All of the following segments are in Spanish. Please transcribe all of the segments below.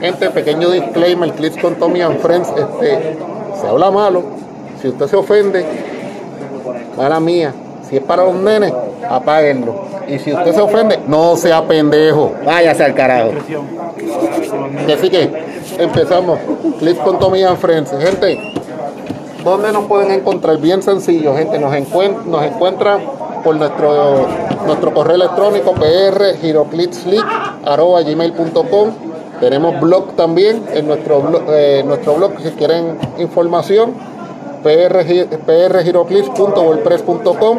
Gente, pequeño disclaimer, clips con Tommy and Friends, este, se habla malo, si usted se ofende, mala mía, si es para los nenes, apáguenlo. Y si usted se ofende, no sea pendejo. Váyase al carajo. Así que empezamos. Clips con Tommy and Friends. Gente, ¿dónde nos pueden encontrar? Bien sencillo, gente. Nos, encuent nos encuentran por nuestro, nuestro correo electrónico prgiroclipsleague.com. Tenemos blog también en nuestro blog, eh, nuestro blog si quieren información prgiroclips.wordpress.com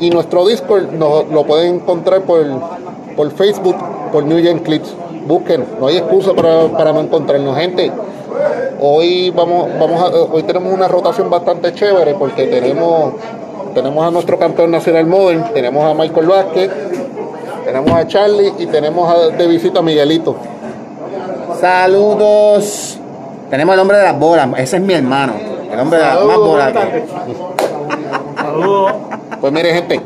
y nuestro Discord lo pueden encontrar por, por Facebook, por New Gen Clips. Busquen, no hay excusa para, para no encontrarnos, gente. Hoy vamos, vamos a, hoy tenemos una rotación bastante chévere porque tenemos, tenemos a nuestro campeón nacional Modern, tenemos a Michael Vázquez, tenemos a Charlie y tenemos de visita a Miguelito. Saludos. Tenemos el hombre de las bolas. Ese es mi hermano. El hombre de las más bolas. Saludos. Pues mire gente,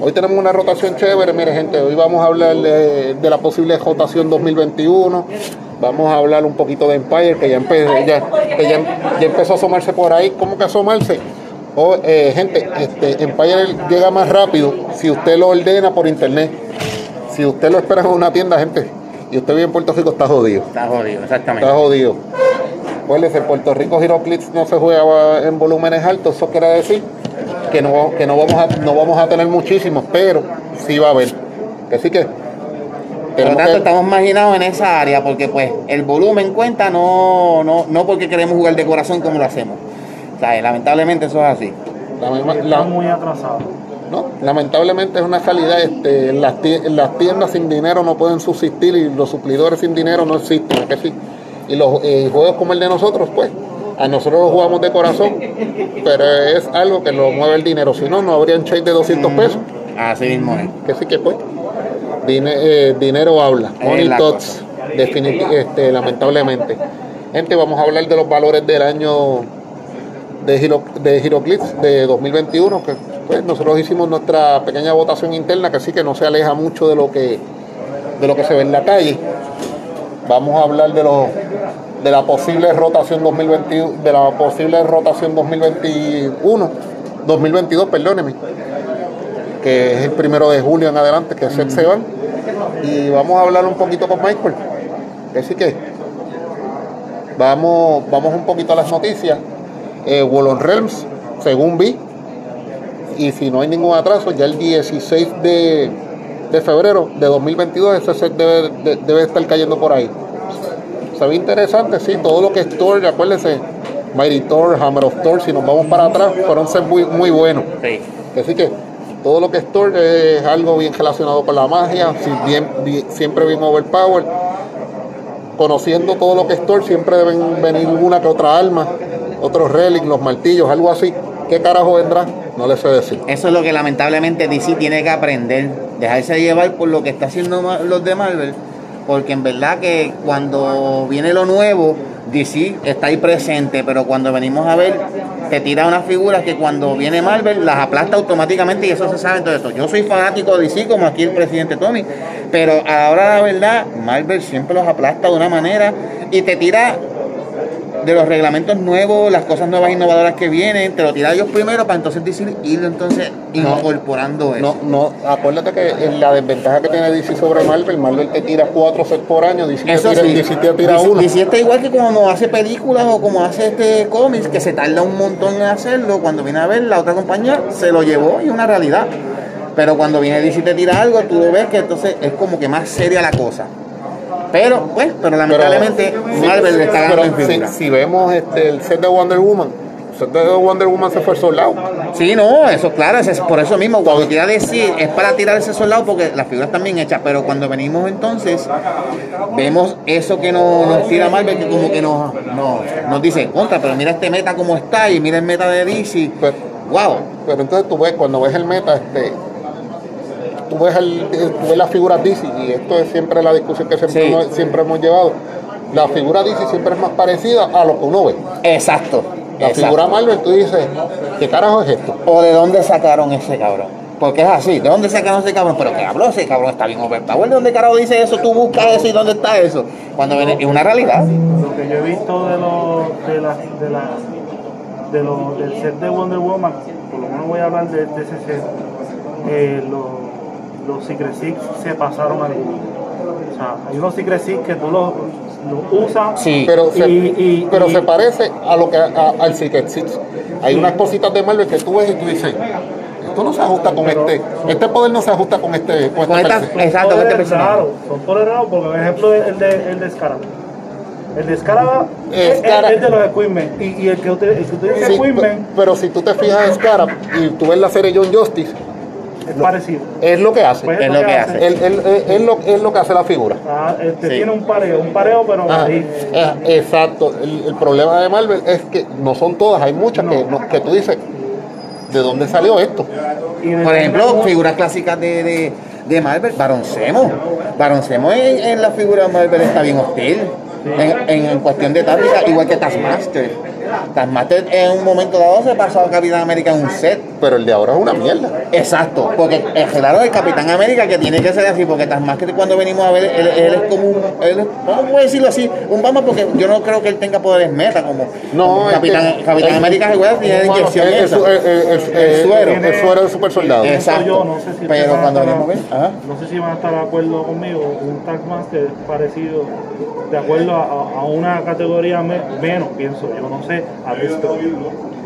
hoy tenemos una rotación chévere, mire gente, hoy vamos a hablar de, de la posible rotación 2021, vamos a hablar un poquito de Empire, que ya, empe- ya- que ya- ya empezó a asomarse por ahí, ¿cómo que asomarse? Oh, eh, gente, este, Empire llega más rápido si usted lo ordena por internet, si usted lo espera en una tienda, gente, y usted vive en Puerto Rico, está jodido. Está jodido, exactamente. Está jodido. Acuérdese, en Puerto Rico Giroclips no se juega en volúmenes altos, eso quiere decir que no, que no vamos a, no vamos a tener muchísimos, pero sí va a haber. Así que Por lo tanto, que- estamos marginados en esa área porque pues el volumen cuenta no, no, no porque queremos jugar de corazón como lo hacemos. O sea, lamentablemente eso es así. la misma- la- Estamos muy atrasados. No, lamentablemente es una calidad, este, las, tie- en las tiendas sin dinero no pueden subsistir y los suplidores sin dinero no existen, ¿a que sí? Y los eh, juegos como el de nosotros, pues, a nosotros los jugamos de corazón, pero es algo que lo mueve el dinero, si no, no habrían check de 200 pesos. Así mismo es. que sí que pues Dine- eh, dinero habla money talks este, lamentablemente gente vamos a hablar de los valores del año de Giro, de Giroclips de 2021 que pues nosotros hicimos nuestra pequeña votación interna que sí que no se aleja mucho de lo que de lo que se ve en la calle vamos a hablar de los de la posible rotación 2021 de la posible rotación 2021 2022 perdóneme que es el primero de julio en adelante, que se se van. Y vamos a hablar un poquito con Michael. Así que vamos, vamos un poquito a las noticias. Eh, Wallon Realms, según vi, y si no hay ningún atraso, ya el 16 de, de febrero de 2022 ese set debe, de- debe estar cayendo por ahí. Se ve interesante, sí, todo lo que es Thor, acuérdense, Mighty Thor, Hammer of Thor, si nos vamos para atrás, fueron sets muy, muy buenos. Sí. Así que todo lo que es Thor es algo bien relacionado con la magia, si bien, bien- siempre bien overpower. Conociendo todo lo que es Thor, siempre deben venir una que otra arma, otros relics, los martillos, algo así. ¿Qué carajo vendrá? No le sé decir. Eso es lo que lamentablemente DC tiene que aprender, dejarse llevar por lo que está haciendo los de Marvel, porque en verdad que cuando viene lo nuevo, DC está ahí presente, pero cuando venimos a ver, te tira unas figuras que cuando viene Marvel las aplasta automáticamente y eso se sabe todo esto. Yo soy fanático de DC, como aquí el presidente Tommy, pero ahora la verdad, Marvel siempre los aplasta de una manera y te tira de los reglamentos nuevos, las cosas nuevas innovadoras que vienen, te lo tira ellos primero para entonces decir, ir entonces incorporando eso. No, no, acuérdate que la desventaja que tiene DC sobre Marvel, Marvel te tira cuatro sets por año, DC te tira, sí. DC te tira DC uno. DC está igual que como hace películas o como hace este cómics, que se tarda un montón en hacerlo. Cuando viene a ver, la otra compañía se lo llevó y es una realidad. Pero cuando viene DC y te tira algo, tú lo ves que entonces es como que más seria la cosa. Pero, pues, pero lamentablemente Marvel le está ganando en pero figura. si, si vemos este, el set de Wonder Woman, el set de Wonder Woman se fue soldado. Sí, no, eso claro, es por eso mismo, cuando quiera decir, es para tirar ese soldado porque las figuras están bien hechas, pero cuando venimos entonces, vemos eso que nos, nos tira Marvel, que como que nos, nos, nos dice, contra, pero mira este meta como está y mira el meta de DC, Pues, wow, Pero entonces tú ves, cuando ves el meta, este, tú ves, el, tú ves las figuras DC, y esto es siempre la discusión que siempre, Sí. hemos, siempre hemos llevado. La figura DC siempre es más parecida a lo que uno ve. exacto, La exacto. figura Marvel, tú dices, ¿qué carajo es esto? o de dónde sacaron ese cabrón. Porque es así. ¿De dónde sacaron ese cabrón? Pero que habló ese cabrón está bien overpowered. ¿De dónde carajo dice eso? Tú buscas eso y dónde está eso. Cuando viene, es una realidad. Lo que yo he visto de los de la, de la, de los del set de Wonder Woman, por lo menos voy a hablar de, de ese set, eh, los, los Secret Six se pasaron algunos. O sea, hay unos Secret Six que tú los, los usas Sí. Pero, se, Y- y- pero y- se parece a lo que a- al Secret Six. Hay unas cositas de Marvel que tú ves y tú dices, esto no se ajusta con Pero- este, este poder no se ajusta con este, con Con este esta- personaje". Exacto, Son este personaje. raros, son poderes raros, porque por ejemplo el de, el de Scarab. El de Scarab es, Scarab- es de los Equipment. Y, y el que usted, el que utiliza Sí, Equipment pe- pero si tú te fijas en Scarab y tú ves la serie John Justice, es parecido. es lo que hace. Pues Es lo que hace. Él, él- él- él lo, es lo que hace la figura. Ah, este Sí. tiene un pareo, un pareo, pero Ah, ahí. eh, exacto. El, el problema de Marvel es que no son todas, hay muchas que, no- que tú dices, ¿de dónde salió esto? Por ejemplo, figuras clásicas de, de, de Marvel, Baron Zemo. Baron Zemo en, en la figura de Marvel está bien hostil. En, en cuestión de táctica, igual que Taskmaster. Taskmaster en un momento dado se pasó a Capitán América en un set. Pero el de ahora es una mierda. Exacto, porque es claro el Capitán América que tiene que ser así, porque Taskmaster cuando venimos a ver, él, él es como un, él es- vamos a decirlo así, un Batman porque yo no creo que él tenga poderes meta como No, como es Capitán, que- Capitán es- América es igual, tiene la inyección El, esa. el- el- suero. el suero del super soldado. Exacto. yo no sé si Pero ustedes van a cuando estar- venimos a ver, ajá. no sé si van a estar de acuerdo conmigo, un Taskmaster parecido, de acuerdo a, a- a una categoría me- menos, pienso yo, no sé, a Destro.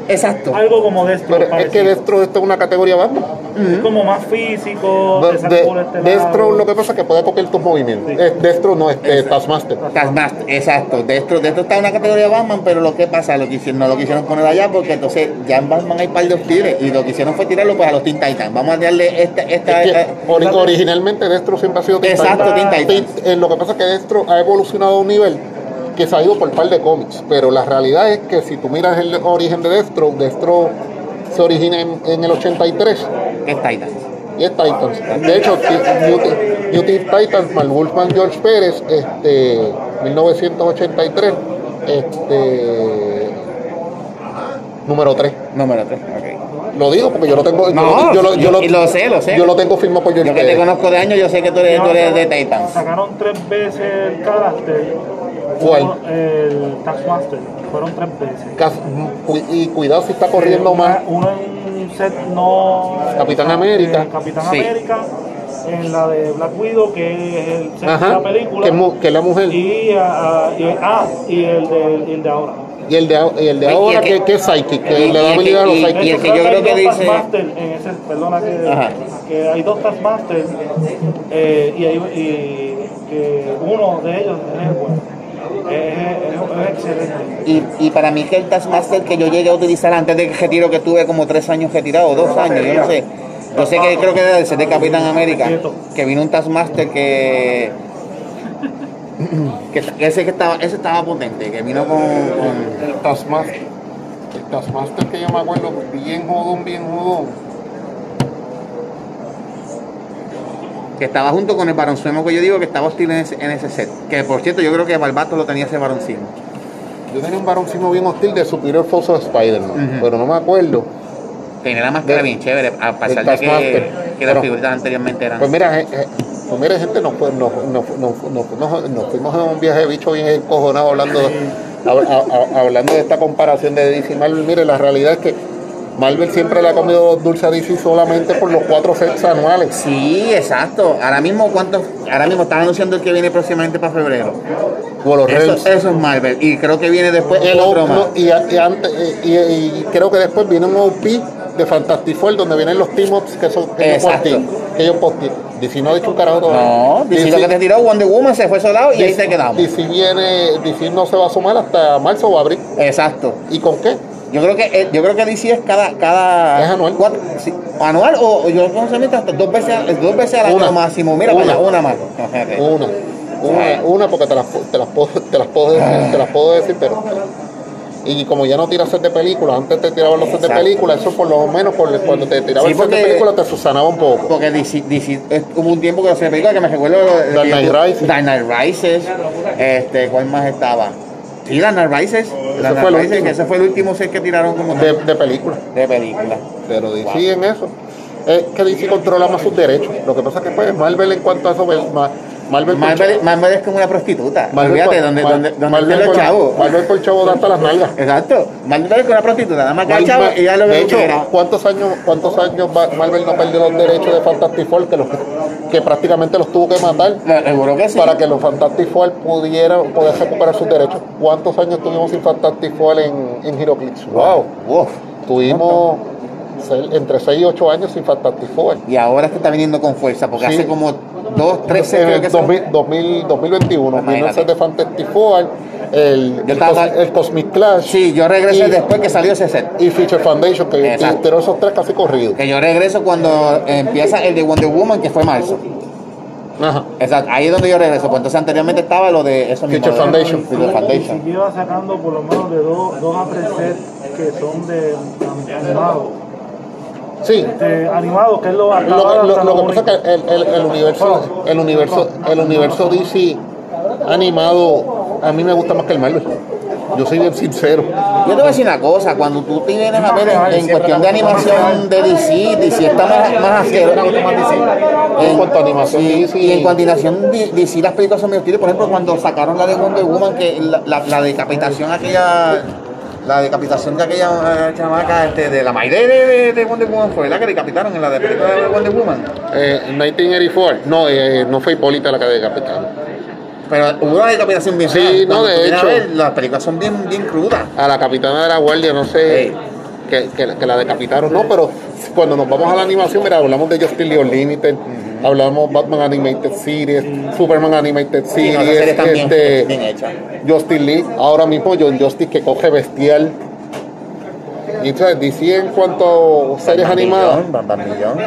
Exacto. Algo como Destro. Pero es que. Destro esto es una categoría Batman. Es como más físico, De- de- este Destro lado. lo que pasa es que puede copiar tus movimientos. Sí. Destro no es eh, Taskmaster. Taskmaster, exacto. Dentro, dentro está una categoría Batman, pero lo que pasa, lo que hicieron, no lo quisieron poner allá porque entonces ya en Batman hay par de hostiles y lo que hicieron fue tirarlo pues a los Teen Titans. Vamos a darle esta, esta, Es que ori- originalmente Destro siempre ha sido Teen Exacto, Titans. Teen Titans. Teen- eh, lo que pasa es que Destro ha evolucionado a un nivel que se ha ido por par de cómics. Pero la realidad es que si tú miras el origen de Destro, Destro se origina en, en el 83 es Titans. y es Titans. De hecho, New, Titans, Mal Wolfman George Pérez, este, 1983, este, número 3. Número 3, ok. Lo digo porque yo lo tengo. yo No, lo- yo, lo, yo, yo- lo, y lo sé, lo sé. Yo lo tengo firmado por George Yo que te conozco de años, yo sé que tú eres, tú eres de Titans. Sacaron tres veces el carácter. ¿Cuál? Uno, El Taskmaster. Fueron tres veces. Cas- Y cuidado si está corriendo Una- más. Uno en un set no. Capitán América. eh, Capitán Sí. América. En la de Black Widow, que es el set de la película. que, es mu- que es la mujer. Y, ah, y- ah, y el de, y el de ahora. el de, y el de Y el ahora, que- que, que es Psychic, que y- le da habilidad a que- los Psychic. y el que yo creo que dice- en ese, perdona que, Ajá. que hay dos Taskmaster eh, y, hay, y que uno de ellos es el bueno. Es, excelente. Y, y para mí que el Taskmaster que yo llegué a utilizar antes del retiro que tuve como tres años retirado, dos años, yo no sé. Yo sé que creo que era del de Capitán América, que vino un Taskmaster que, que, que ese que estaba, ese estaba potente, que vino con, con- El Taskmaster. El Taskmaster que yo me acuerdo, bien jodón, bien jodón. Que estaba junto con el baronzuemo que yo digo que estaba hostil en ese, en ese set. Que por cierto yo creo que Barbato lo tenía ese baroncino. Yo tenía un varoncino bien hostil de Superior of Spider-Man, pero no me acuerdo. Tenía la máscara De- bien chévere, a pesar del de que, las figuras anteriormente eran. Pues mira, eh, eh, pues mira gente, nos, fue- nos, nos, nos, nos fuimos, en un viaje de bicho bien encojonado hablando, a- a- a- hablando de esta comparación de DC Marvel. Mire, la realidad es que Marvel siempre le ha comido dulce a DC solamente por los cuatro sets anuales. Sí, exacto. Ahora mismo, ¿cuántos? Ahora mismo están anunciando el que viene próximamente para febrero. O los Eso, es Marvel. Y creo que viene después El otro op- más. no, y, y antes, eh, y, y creo que después viene un OP de Fantastic Four donde vienen los team-ups que, son, que ellos Exacto. postean. Que ellos. DC no ha dicho un carajo todavía. No, DC lo que te tiró Wonder Woman se fue solado y ahí DC te quedamos. DC viene, DC no se va a sumar hasta marzo o abril. Exacto. ¿Y con qué? Yo creo que eh, yo creo que DC es cada cada Es anual. cuatro- sí, anual o, o yo no sé hasta dos veces dos veces al año máximo. Mira Una. una más. Una. Una, una porque te las, te las puedo, te las puedo decir, te las puedo decir, pero. Y como ya no tiras set de películas, antes te tiraban los set de Exacto. películas, eso por lo menos por, cuando te tiraban Sí, el set de películas te susanaba un poco. Porque DC, DC, eh, hubo un tiempo que no se película que me recuerdo de- Dark Knight Rises. Dark Knight Rises, este, ¿cuál más estaba? Fue el Knight Rises, último. que ese fue el último set que tiraron como De, de películas. de película. Pero DC en eso. es que DC controla más sus derechos. Lo que pasa es que pues Marvel en cuanto a eso, pues, ma- Marvel, Marvel, es como una prostituta. Marvel Olvídate, donde, donde, donde los chavos. Marvel por chavo da hasta las nalgas. Exacto. Marvel es como una prostituta, nada más que el chavo y ya lo de hecho. ¿cuántos años, ¿cuántos años Ma- Marvel no perdió los derechos de Fantastic Four que, los, que prácticamente los tuvo que matar Seguro que sí. para que los Fantastic Four pudieran poder recuperar sus derechos? ¿Cuántos años tuvimos sin Fantastic Four en, en HeroClix? Wow, Uf. tuvimos entre 6 y 8 años sin Fantastic Four. Y ahora es que está viniendo con fuerza, porque Sí. hace como dos, tres En creo el que son. 2000, 2000, 2021 vino el de Fantastic Four, el, Yo el, estaba- Cos- el Cosmic Clash Sí, yo regresé Y- después que salió ese set. y Feature Foundation, que Exacto. pero esos tres casi corridos. Que yo regreso cuando empieza el de Wonder Woman, que fue marzo. Ajá. Exacto, ahí es donde yo regreso. Pues entonces anteriormente estaba lo de eso mismo. Future Foundation. Future Y Foundation. si lleva sacando por lo menos de dos, dos a tres sets que son de animados. Sí, Este, animados, que es lo Lo, lo- que pasa es que el, el- el universo, el universo, el universo DC animado a mí me gusta más que el Marvel. Yo soy bien sincero. Yo te voy a decir una cosa, cuando tú te vienes a ver en, en cuestión de animación de DC, DC está más, más asqueroso. En cuanto a animación sí, DC. y en cuanto a animación DC las películas son medio. Por ejemplo, cuando sacaron la de Wonder Woman, que la, la, la decapitación aquella... La decapitación de aquella eh, chamaca este, de la madre de, de, de Wonder Woman fue la que decapitaron en la de película de Wonder Woman. Eh, 1984, no, eh, no fue Hipólita la que decapitaron. Pero hubo una decapitación bien Sí, no, Cuando de hecho. ver, las películas son bien, bien crudas. A la capitana de la guardia, no sé, Sí. que, que, que la decapitaron, no, pero cuando nos vamos a la animación, mira, hablamos de Justice League Unlimited, hablamos Batman Animated Series, Superman Animated Sí, no, Series, serie está bien, este, bien hecha. Justice League, ahora mismo John Justice que coge bestial. Y entonces DC en cuanto a series animadas, Batman Millón.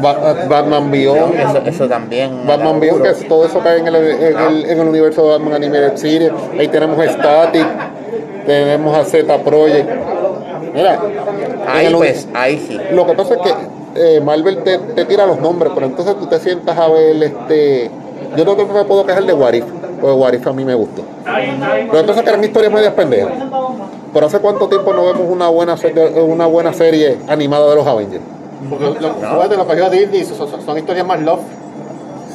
Ba- Batman Beyond, Eso, eso también. Batman Beyond, que es- todo eso cae en el, en, el, en el universo de Batman Animated Series. Ahí tenemos Static, tenemos a Z Project. Mira, Ahí el- pues, ahí sí. lo que pasa es que eh, Marvel te, te tira los nombres, pero entonces tú te sientas a ver este. Yo no creo que me puedo quejar de Warif, porque Warif a mí me gustó. Lo que pasa es que eran historias medias pendejas. Pero hace cuánto tiempo no vemos una buena serie, una buena serie animada de los Avengers. Porque lo, lo, de lo que yo Disney son, son- son historias más love.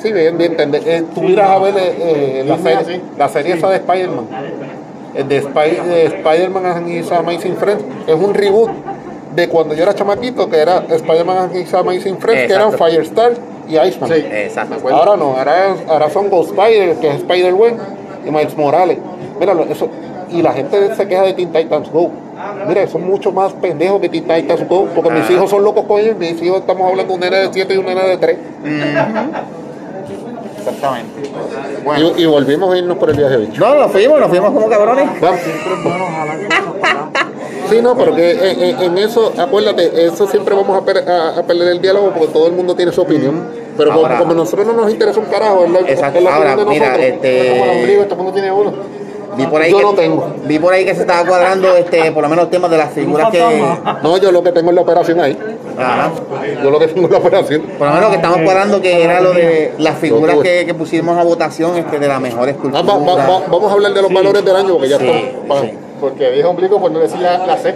Sí, bien, bien. entender. Eh, tú miras a ver eh, eh, la, serie, la serie esa de Spider-Man. Eh, De, Spy- de Spider-Man and His Amazing Friends. Es un reboot de cuando yo era chamaquito, que era Spider-Man and His Amazing Friends, que eran. Firestar y Iceman. Sí. Exacto. Ahora no, ahora, ahora son Ghost Spider, que es Spider-Man, y Miles Morales. Mira, lo- eso, y la gente se queja de Teen Titans Go. Mira, son mucho más pendejos que Teen Titans Go, porque mis hijos son locos con ellos. Mis hijos estamos hablando de un nene de 7 y un nene de 3. Exactamente. Bueno. Y, y volvimos a irnos por el viaje bicho. No, nos fuimos, nos fuimos como cabrones. Sí, no, porque en, en- en eso, acuérdate, eso siempre vamos a, per- a- a perder el diálogo porque todo el mundo tiene su opinión. Pero como- Ahora- como, a nosotros no nos interesa un carajo, es la, Exacto. es la Ahora, opinión de mira, nosotros. este- Como el ombligo, todo el mundo tiene uno. Vi por ahí Yo que, no tengo. Vi por ahí que se estaba cuadrando, este, por lo menos el tema de las figuras que. No, yo lo que tengo es la operación ahí. Ajá. Yo lo que tengo es la operación. Por lo menos que estamos cuadrando que era lo de las figuras Yo que, que pusimos a votación este, de la mejor Ah, escultura. va- va- va- vamos a hablar de los valores del año porque ya Sí, estamos. pa- sí. Porque dije ombligo por no decir la, la C.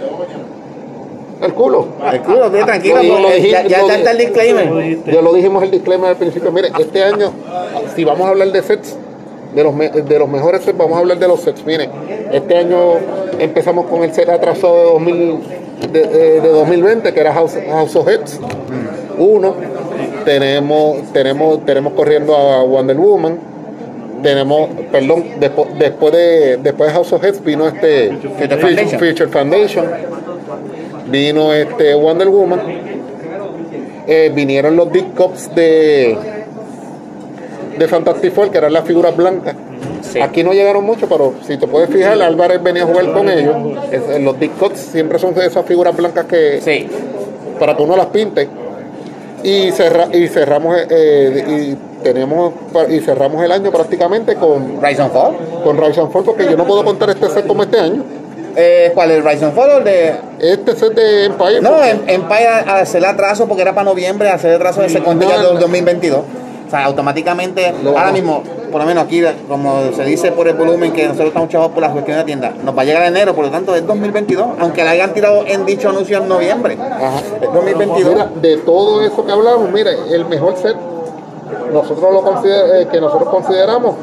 El culo. El culo, bien tranquilo, Lo- ya, ya lo está el disclaimer. Ya lo dijimos el disclaimer al principio. Mire, este año, si vamos a hablar de sets, de los, de los mejores sets, vamos a hablar de los sets. Miren, este año empezamos con el set atrasado de, 2000, de, de- de 2020, que era House, House of Heads. Uno. Tenemos, tenemos, tenemos corriendo a Wonder Woman. Tenemos, perdón, después, después de después de House of Heads vino este Future Future- Foundation. Future Foundation. Vino este Wonder Woman. Eh, vinieron los Dick Cops de de Fantastic Four, que eran las figuras blancas. Sí. Aquí no llegaron mucho, pero si te puedes fijar, Álvarez venía a jugar con ellos. Es- los Cops siempre son de esas figuras blancas que Sí. para que uno las pinte. Y, cerra- y cerramos eh, y tenemos y cerramos el año prácticamente con Rise and Fall. con Rise and Fall porque yo no puedo contar este set como este año. Eh, ¿Cuál es el Rise and Fall o el de.? Este set de Empire. No, en- Empire a hacer el atraso porque era para noviembre, hacer el atraso de ese No, del no. 2022. O sea, automáticamente, ahora mismo, por lo menos aquí, como se dice por el volumen que nosotros estamos chavos por la cuestión de la tienda, nos va a llegar enero, por lo tanto es 2022, aunque la hayan tirado en dicho anuncio en noviembre. Ajá. Es 2022. Mira, de todo eso que hablamos, mire, el mejor set nosotros lo consider- eh, que nosotros consideramos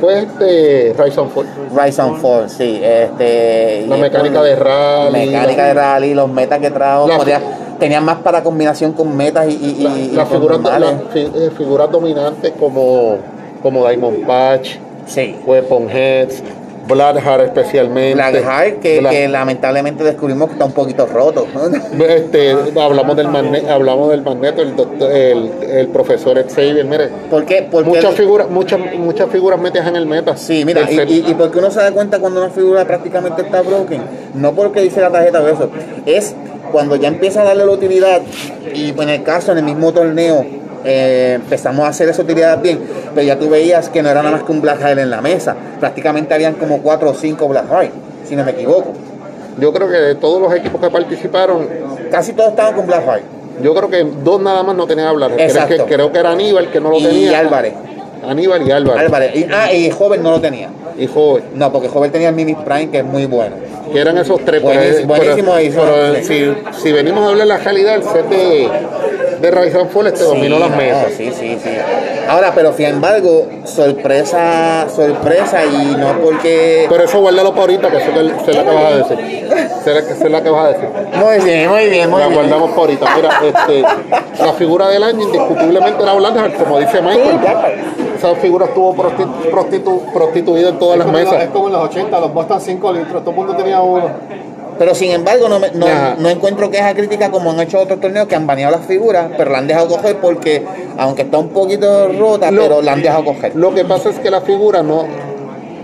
fue este Rise and Fall. Rise and Fall, sí. Este, La mecánica por- de rally. Mecánica de rally, los metas que trajo. La- podía- tenían más para combinación con metas y, y, La- y- y las con figuras, normales. las fi- eh, figuras dominantes como, como Diamond Patch, Sí. Weapon Heads, Blackheart especialmente. Blackheart, que, Black- que lamentablemente descubrimos que está un poquito roto. Este, hablamos del magneto, hablamos del magneto, el, doctor- el, el profesor Xavier, mire, ¿Por qué? Porque muchas figuras, muchas, muchas figuras metidas en el meta. Sí, mira, y, y, y porque uno se da cuenta cuando una figura prácticamente está broken, no porque dice la tarjeta o eso, es cuando ya empieza a darle la utilidad y pues, en el caso, en el mismo torneo, eh, empezamos a hacer esa utilidad bien, pero ya tú veías que no era nada más que un Black Hile en la mesa, prácticamente habían como cuatro o cinco Black Hile, si no me equivoco. Yo creo que de todos los equipos que participaron, Casi todos estaban con Black Hile. yo creo que dos nada más no tenían que hablar. Creo que, creo que era Aníbal que no lo Y tenía. Álvarez. Aníbal y Álvarez. Álvarez. Y, ah, y Joven no lo tenía. Y Joven. No, porque Joven tenía el Mini Prime, que es muy bueno. Que eran esos tres. pero- Buenísimo, pero- buenísimo pero si, si venimos a hablar de la calidad, el set de, de and Fall este dominó Sí, las no, mesas. Sí, sí, sí. Ahora, pero sin embargo, sorpresa, sorpresa y no porque... Pero eso guárdalo para ahorita, que eso que se la que vas a decir. Se la, se la que vas a decir. Muy bien, muy bien, muy la bien. guardamos para ahorita. Mira, este, la figura del año indiscutiblemente era Blanchard, como dice Michael. Esa figura estuvo prosti- prostitu- prostituida en todas las los- mesas. Es como en los 80, los Boston 5 litros, todo el mundo tenía uno. Pero sin embargo, no, me- no, no encuentro queja crítica como han hecho otros torneos que han baneado las figuras, pero la han dejado coger porque, aunque está un poquito rota, Lo- pero la han dejado coger. Lo que pasa es que la figura no,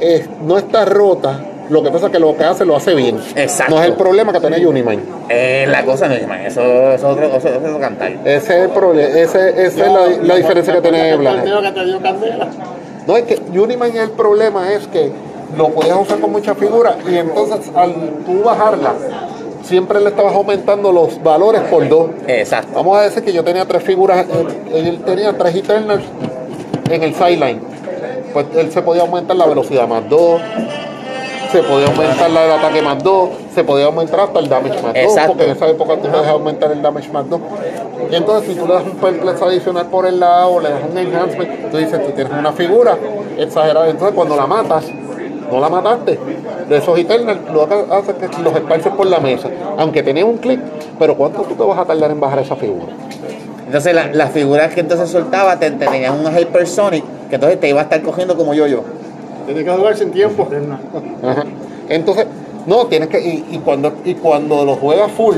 es- no está rota. Lo que pasa es que lo que hace lo hace bien. Exacto. No es el problema que tiene Unimine. Eh, la cosa no es más, eso eso es otro, eso, eso es otro cantar. Ese es el problema, ese, esa es la, la diferencia que tiene El Blanchard. torneo que te dio candela. No, es que Unimine el problema es que lo podías usar con muchas figuras y entonces al tú bajarla, siempre le estabas aumentando los valores por dos. Exacto. Vamos a decir que yo tenía tres figuras, él, él tenía tres Eternals en el sideline. Pues él se podía aumentar la velocidad más dos, se podía aumentar la del ataque más dos, se podía aumentar hasta el damage más dos, Exacto. porque en esa época tú puedes aumentar el damage más dos. Y entonces si tú le das un perplex adicional por el lado, o le das un enhancement, tú dices, tú tienes una figura exagerada. Entonces cuando la matas, no la mataste. De esos Eternals, lo que hace es que los esparces por la mesa. Aunque tenía un clic, pero ¿cuánto tú te vas a tardar en bajar esa figura? Entonces la- las figuras que entonces soltaba te, te tenían un Hypersonic que entonces te iba a estar cogiendo como yo yo. Tienes que jugar sin tiempo. Ajá. Entonces, no, tienes que, y, y cuando, y cuando lo juegas full,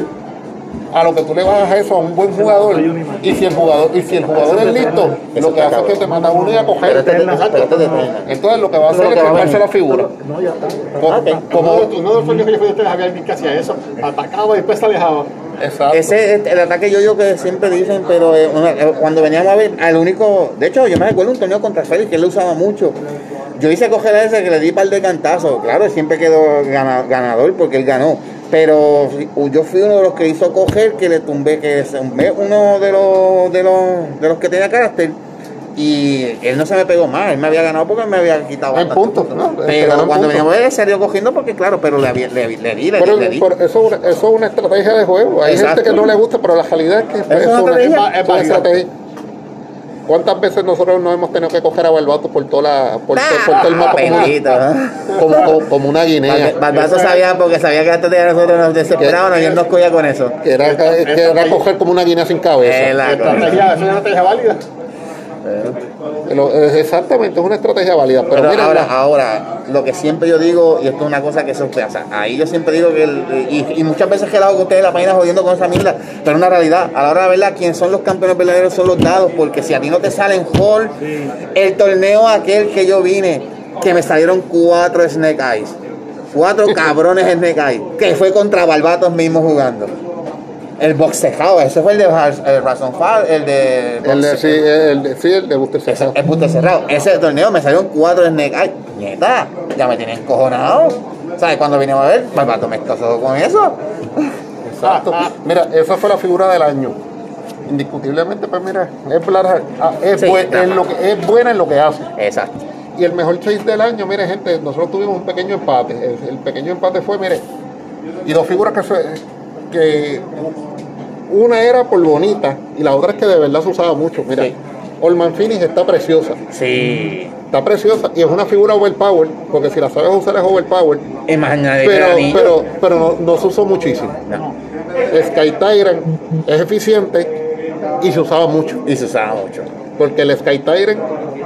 a lo que tú le bajas eso a un buen jugador, y si el jugador, y si el jugador es listo, lo que hace es que te manda uno y a coger. Este, este. Entonces lo que va a hacer es venir. la figura. No, ya está. Como, Uno de los que yo fui de ustedes, había alguien que hacía eso. Atacaba y después se alejaba. exacto. Ese es el ataque yo-yo que siempre dicen, pero eh, una- eh, cuando veníamos a ver, al único, de hecho yo me recuerdo un torneo contra Félix que él lo usaba mucho. Yo hice coger a ese que le di par de cantazos, claro, siempre quedó gana- ganador porque él ganó. Pero yo fui uno de los que hizo coger que le tumbé, que tumbé uno de los, de los, de los que tenía carácter. Y él no se me pegó más, él me había ganado porque me había quitado En puntos, ¿no? Te Pero cuando a ver, él salió cogiendo porque, claro, pero le, había- le, le, le di, le, Pero, di, le di. pero eso, es una- eso es una estrategia de juego. Hay Exacto. gente que no le gusta, pero la realidad es que Es una estrategia. es una Es válida. estrategia. ¿Cuántas veces nosotros nos hemos tenido que coger a Barbato por, toda la, por, todo- por todo el mapa Bendito, ¿eh? como, como- como una guinea? Barbato sabía porque sabía que antes de nosotros nos desesperábamos y él nos cogía con eso. Que era, que era coger como una guinea sin Es cabeza. la cosa. Estrategia, es una estrategia válida. Lo- es exactamente, es una estrategia válida. Pero, Pero mira, ahora, la- ahora, lo que siempre yo digo, y esto es una cosa que eso, o sea, ahí yo siempre digo que, el- y, y muchas veces que hago con ustedes en la página jodiendo con esa mierda, pero es una realidad, a la hora de verdad, quienes son los campeones verdaderos son los dados, porque si a ti no te salen Hall, el torneo aquel que yo vine, que me salieron cuatro Snake Eyes, cuatro cabrones Snake Eyes, que fue contra Barbatos mismo jugando. El boxejado, ese fue el de el Razon Fall, el de el de, sí, el de, sí, el de Buster ese, el punto cerrado. Ese torneo me salieron cuatro Snake Eye. Nieta, ya me tienen encojonado. ¿Sabes? Cuando vinimos a ver, Barbato me casó con eso. Exacto. Mira, esa fue la figura del año. indiscutiblemente, pues mira, es, Black- ah, es, Sí, buen- Black en lo que, es buena en lo que hace. Exacto. Y el mejor chase del año, mire gente, nosotros tuvimos un pequeño empate. El, el pequeño empate fue, mire, y dos figuras que, se- que una era por bonita y la otra es que de verdad se usaba mucho. Mira, Sí. Olman Finish está preciosa. Sí. Está preciosa y es una figura overpower, porque si la sabes usar es overpower, Es más pero, pero, pero no, no se usó muchísimo. No. Sky Tyrant es eficiente y se usaba mucho, Y se usaba mucho. porque el Sky Tyrant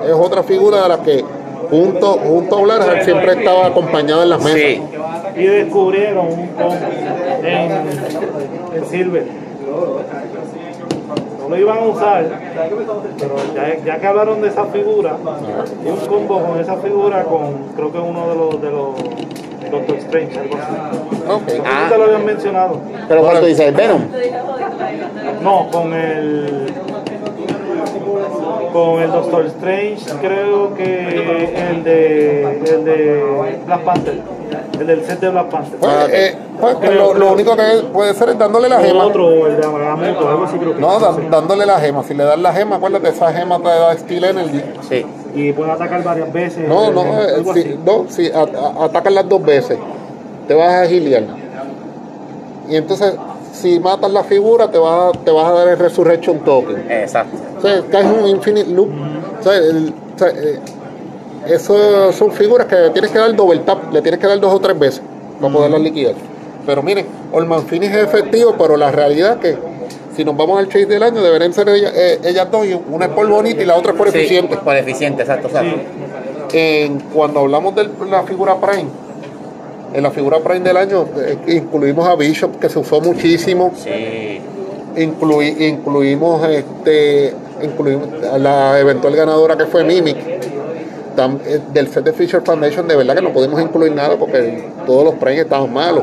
es otra figura de la que junto, junto a Blackheart siempre estaba acompañado en las mesas. Sí. Y descubrieron un combo en, en Silver. No lo iban a usar, pero ya, ya que hablaron de esa figura, un combo con esa figura con creo que uno de los de los Doctor Strange, algo así. Ah. ¿No te lo habían mencionado? Pero cuando dice el Venom. No, con el con el Doctor Strange, creo que el de el de Black Panther, el del set de Black Panther. Pues, Ah, eh, pues, lo, lo único que puede ser es dándole la gema. otro, el de Agamotto, algo así creo que No, da- dándole la gema. Si le das la gema, acuérdate, esa gema te da Steel Energy. Sí. Y puede atacar varias veces. No, no, eh, eh, si, no, si a- a- atacas las dos veces, te vas a agiliar. Y entonces, si matas la figura, te vas a, te vas a dar el Resurrection Token. Exacto. O sea, caes en un Infinite Loop. O sea, el- o sea, eh, eso son figuras que tienes que dar double tap, le tienes que dar dos o tres veces para poderlas liquidar. Pero miren, Olman Finish es efectivo, pero la realidad es que si nos vamos al chase del año, deberían ser ellas, eh, ellas dos, y una es por bonita y la otra es por Sí, eficiente. Por eficiente, exacto. exacto. En- cuando hablamos de la figura Prime, en la figura Prime del año, eh, incluimos a Bishop, que se usó muchísimo. Sí. Inclui- incluimos este incluimos a la eventual ganadora que fue Mimic eh, del set de Fisher Foundation de verdad que no pudimos incluir nada porque todos los premios estaban malos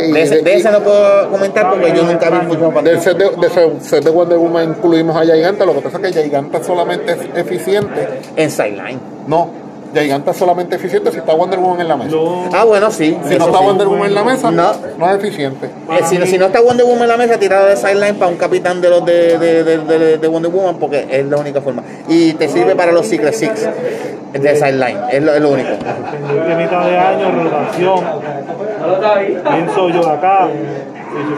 y De ese, de- de ese no puedo comentar porque yo nunca vi mucho del set de, de set de Wonder Woman incluimos a Giganta lo que pasa es que Giganta solamente es eficiente en Sideline. no Giganta es solamente eficiente si está Wonder Woman en la mesa Ah, bueno, sí. si no está sí. Wonder Woman en la mesa No. no es eficiente Eh, si, no- si no está Wonder Woman en la mesa, tirado de sideline para un capitán de los de, de, de, de- de Wonder Woman, porque es la única forma. Y te sirve para los Secret Six de sideline, es lo, es lo único. pendiente mitad de año, rotación. Pienso yo acá.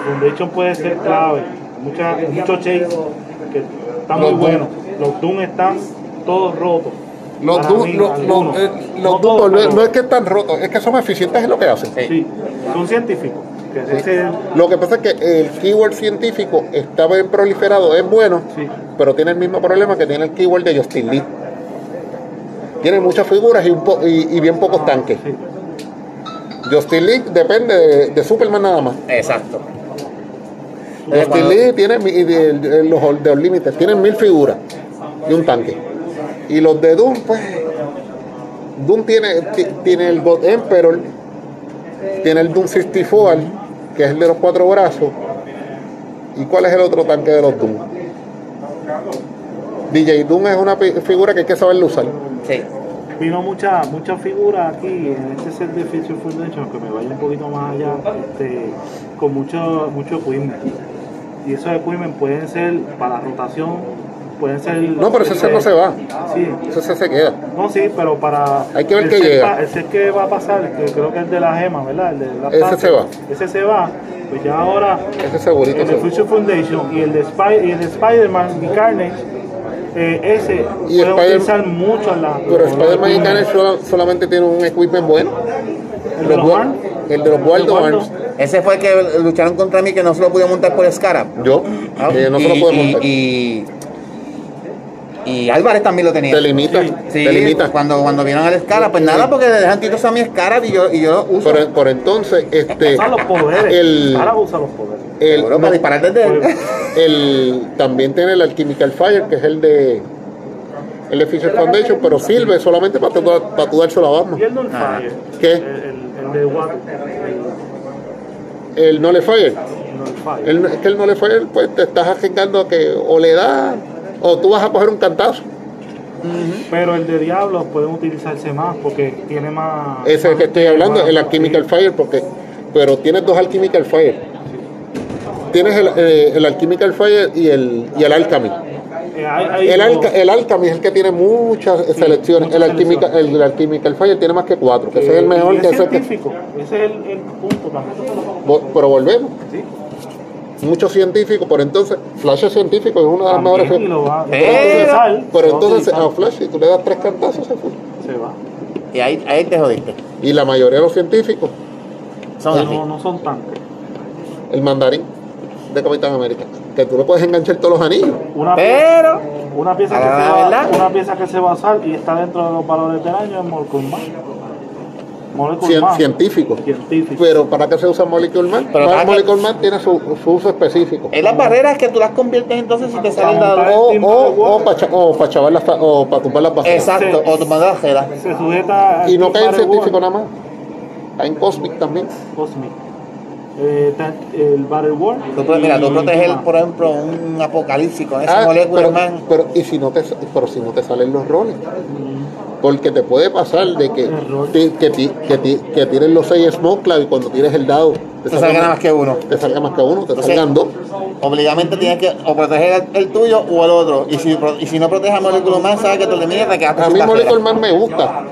Foundation puede ser clave. Mucha, muchos chase que están muy buenos. Los Doom están todos rotos. Los du- mí, los- los- eh, No los es- pero no es que están rotos, es que son eficientes en lo que hacen. Sí. Son científicos. Que Lo que pasa es que el keyword científico está bien proliferado, es bueno, sí. pero tiene el mismo problema que tiene el keyword de Justin Lee. Tiene muchas figuras y, un po- y, y bien pocos tanques. Sí. Justin Lee depende de, de Superman nada más. Exacto. Justin Lee tiene y de, de los de Unlimited tienen mil figuras y un tanque. Y los de Doom, pues. Doom tiene, ti- tiene el God Emperor, tiene el Doom 64, que es el de los cuatro brazos. ¿Y cuál es el otro tanque de los Doom? DJ Doom es una figura que hay que saberlo usar. Sí. Vino muchas muchas figuras aquí en este set de Feature Foundation que me vaya un poquito más allá, este, con mucho, mucho equipment. Y esos equipment pueden ser para rotación, ser. No, pero ese set no se va. Sí, Ese set se queda. no, sí, pero para. Hay que ver qué llega. pa- el que va a pasar, que creo que es de la gema, ¿verdad? El de la Ese se va. Ese se va. Pues ya ahora Ese segurito el se de va. Future Foundation y el de, Spy- y el de Spider-Man y Carnage, eh, ese Y puede Spider- utilizar mucho a la. Pero Spider-Man y Carnage sola- solamente tiene un equipment bueno. El de los Arms. el de los Waldo. Ese fue el que lucharon contra mí que no se lo podía montar por Scarab. Yo, que no se lo y- montar. y, y Álvarez también lo tenía. Te limita, Sí, te limita. Cuando, cuando vieron al Scarab, pues nada, porque le dejan tiros a mi Scarab y yo, y yo lo uso. Por, por entonces, este, Usa los poderes. el, Ahora usa los poderes. el, Seguro no, para disparar desde él. el- también tiene el Alchemical Fire, que es el de el de Fisher Foundation, pero sirve solamente para tu, para tu dárselo a Batman. Y el Nullfire. Ah. ¿Qué? El, el, el de Watt. El No Le Fire, el, es que el No Le Fire, pues te estás arriesgando a que o le da o tú vas a coger un cantazo. Pero el de Diablos pueden utilizarse más porque tiene más. Ese es el que estoy hablando, más- el Alchemical Fire, porque, pero tienes dos Alchemical Fire. tienes el, eh, el Alchemical Fire y el, y el Alchemy. Eh, hay- hay El, Alca- el Alchemy es el que tiene muchas selecciones. muchas El Alchemical, el, Alchemical Fire tiene más que cuatro, que ese es el mejor. y Que es ese es que- científico. Ese es el, el punto también. Pero volvemos. Sí. Muchos científicos, pero entonces Flash es científico, es una de las mejores. Lo va- Pero- lo lo entonces a Flash, si tú le das tres cantazos, se fue. se va. Y ahí, ahí te jodiste. Y la mayoría de los científicos, Son. No, no son tanques. el mandarín de Capitán América, que tú le puedes enganchar todos los anillos. Una, Pero, una pieza que se va, una pieza que se va a usar y está dentro de los valores del año es. Molecule Cien- Man. científico. Científico. Pero ¿para qué se usa Molecule Man? Pero Ma- para que- Molecule Man tiene su, su uso específico. es las barreras que tú las conviertes entonces si te salen dados. O, o, o para o pa chavar las, o para tumbar las barreras. Exacto, o tu manda la se sujeta al Y no cae en científico nada más. Cae en Cosmic también. Cosmic. Eh, el Battle War. Tú, mira, tú proteges, ah, por ejemplo, un apocalipsis con ese Ah, molécula, pero, man. pero, y si no te, pero si no te salen los roles. Porque te puede pasar de que, ti- que, ti- que, ti- que tires los seis smoke y cuando tires el dado te Te salga nada más que uno. te salga más que uno, te Entonces, salgan dos. Obligamente tienes que o proteger el, el tuyo o el otro. Y si, pro- y si no proteges a molécula man, sabes que tú le miras te quedaste A mí. Molecule Man me gusta.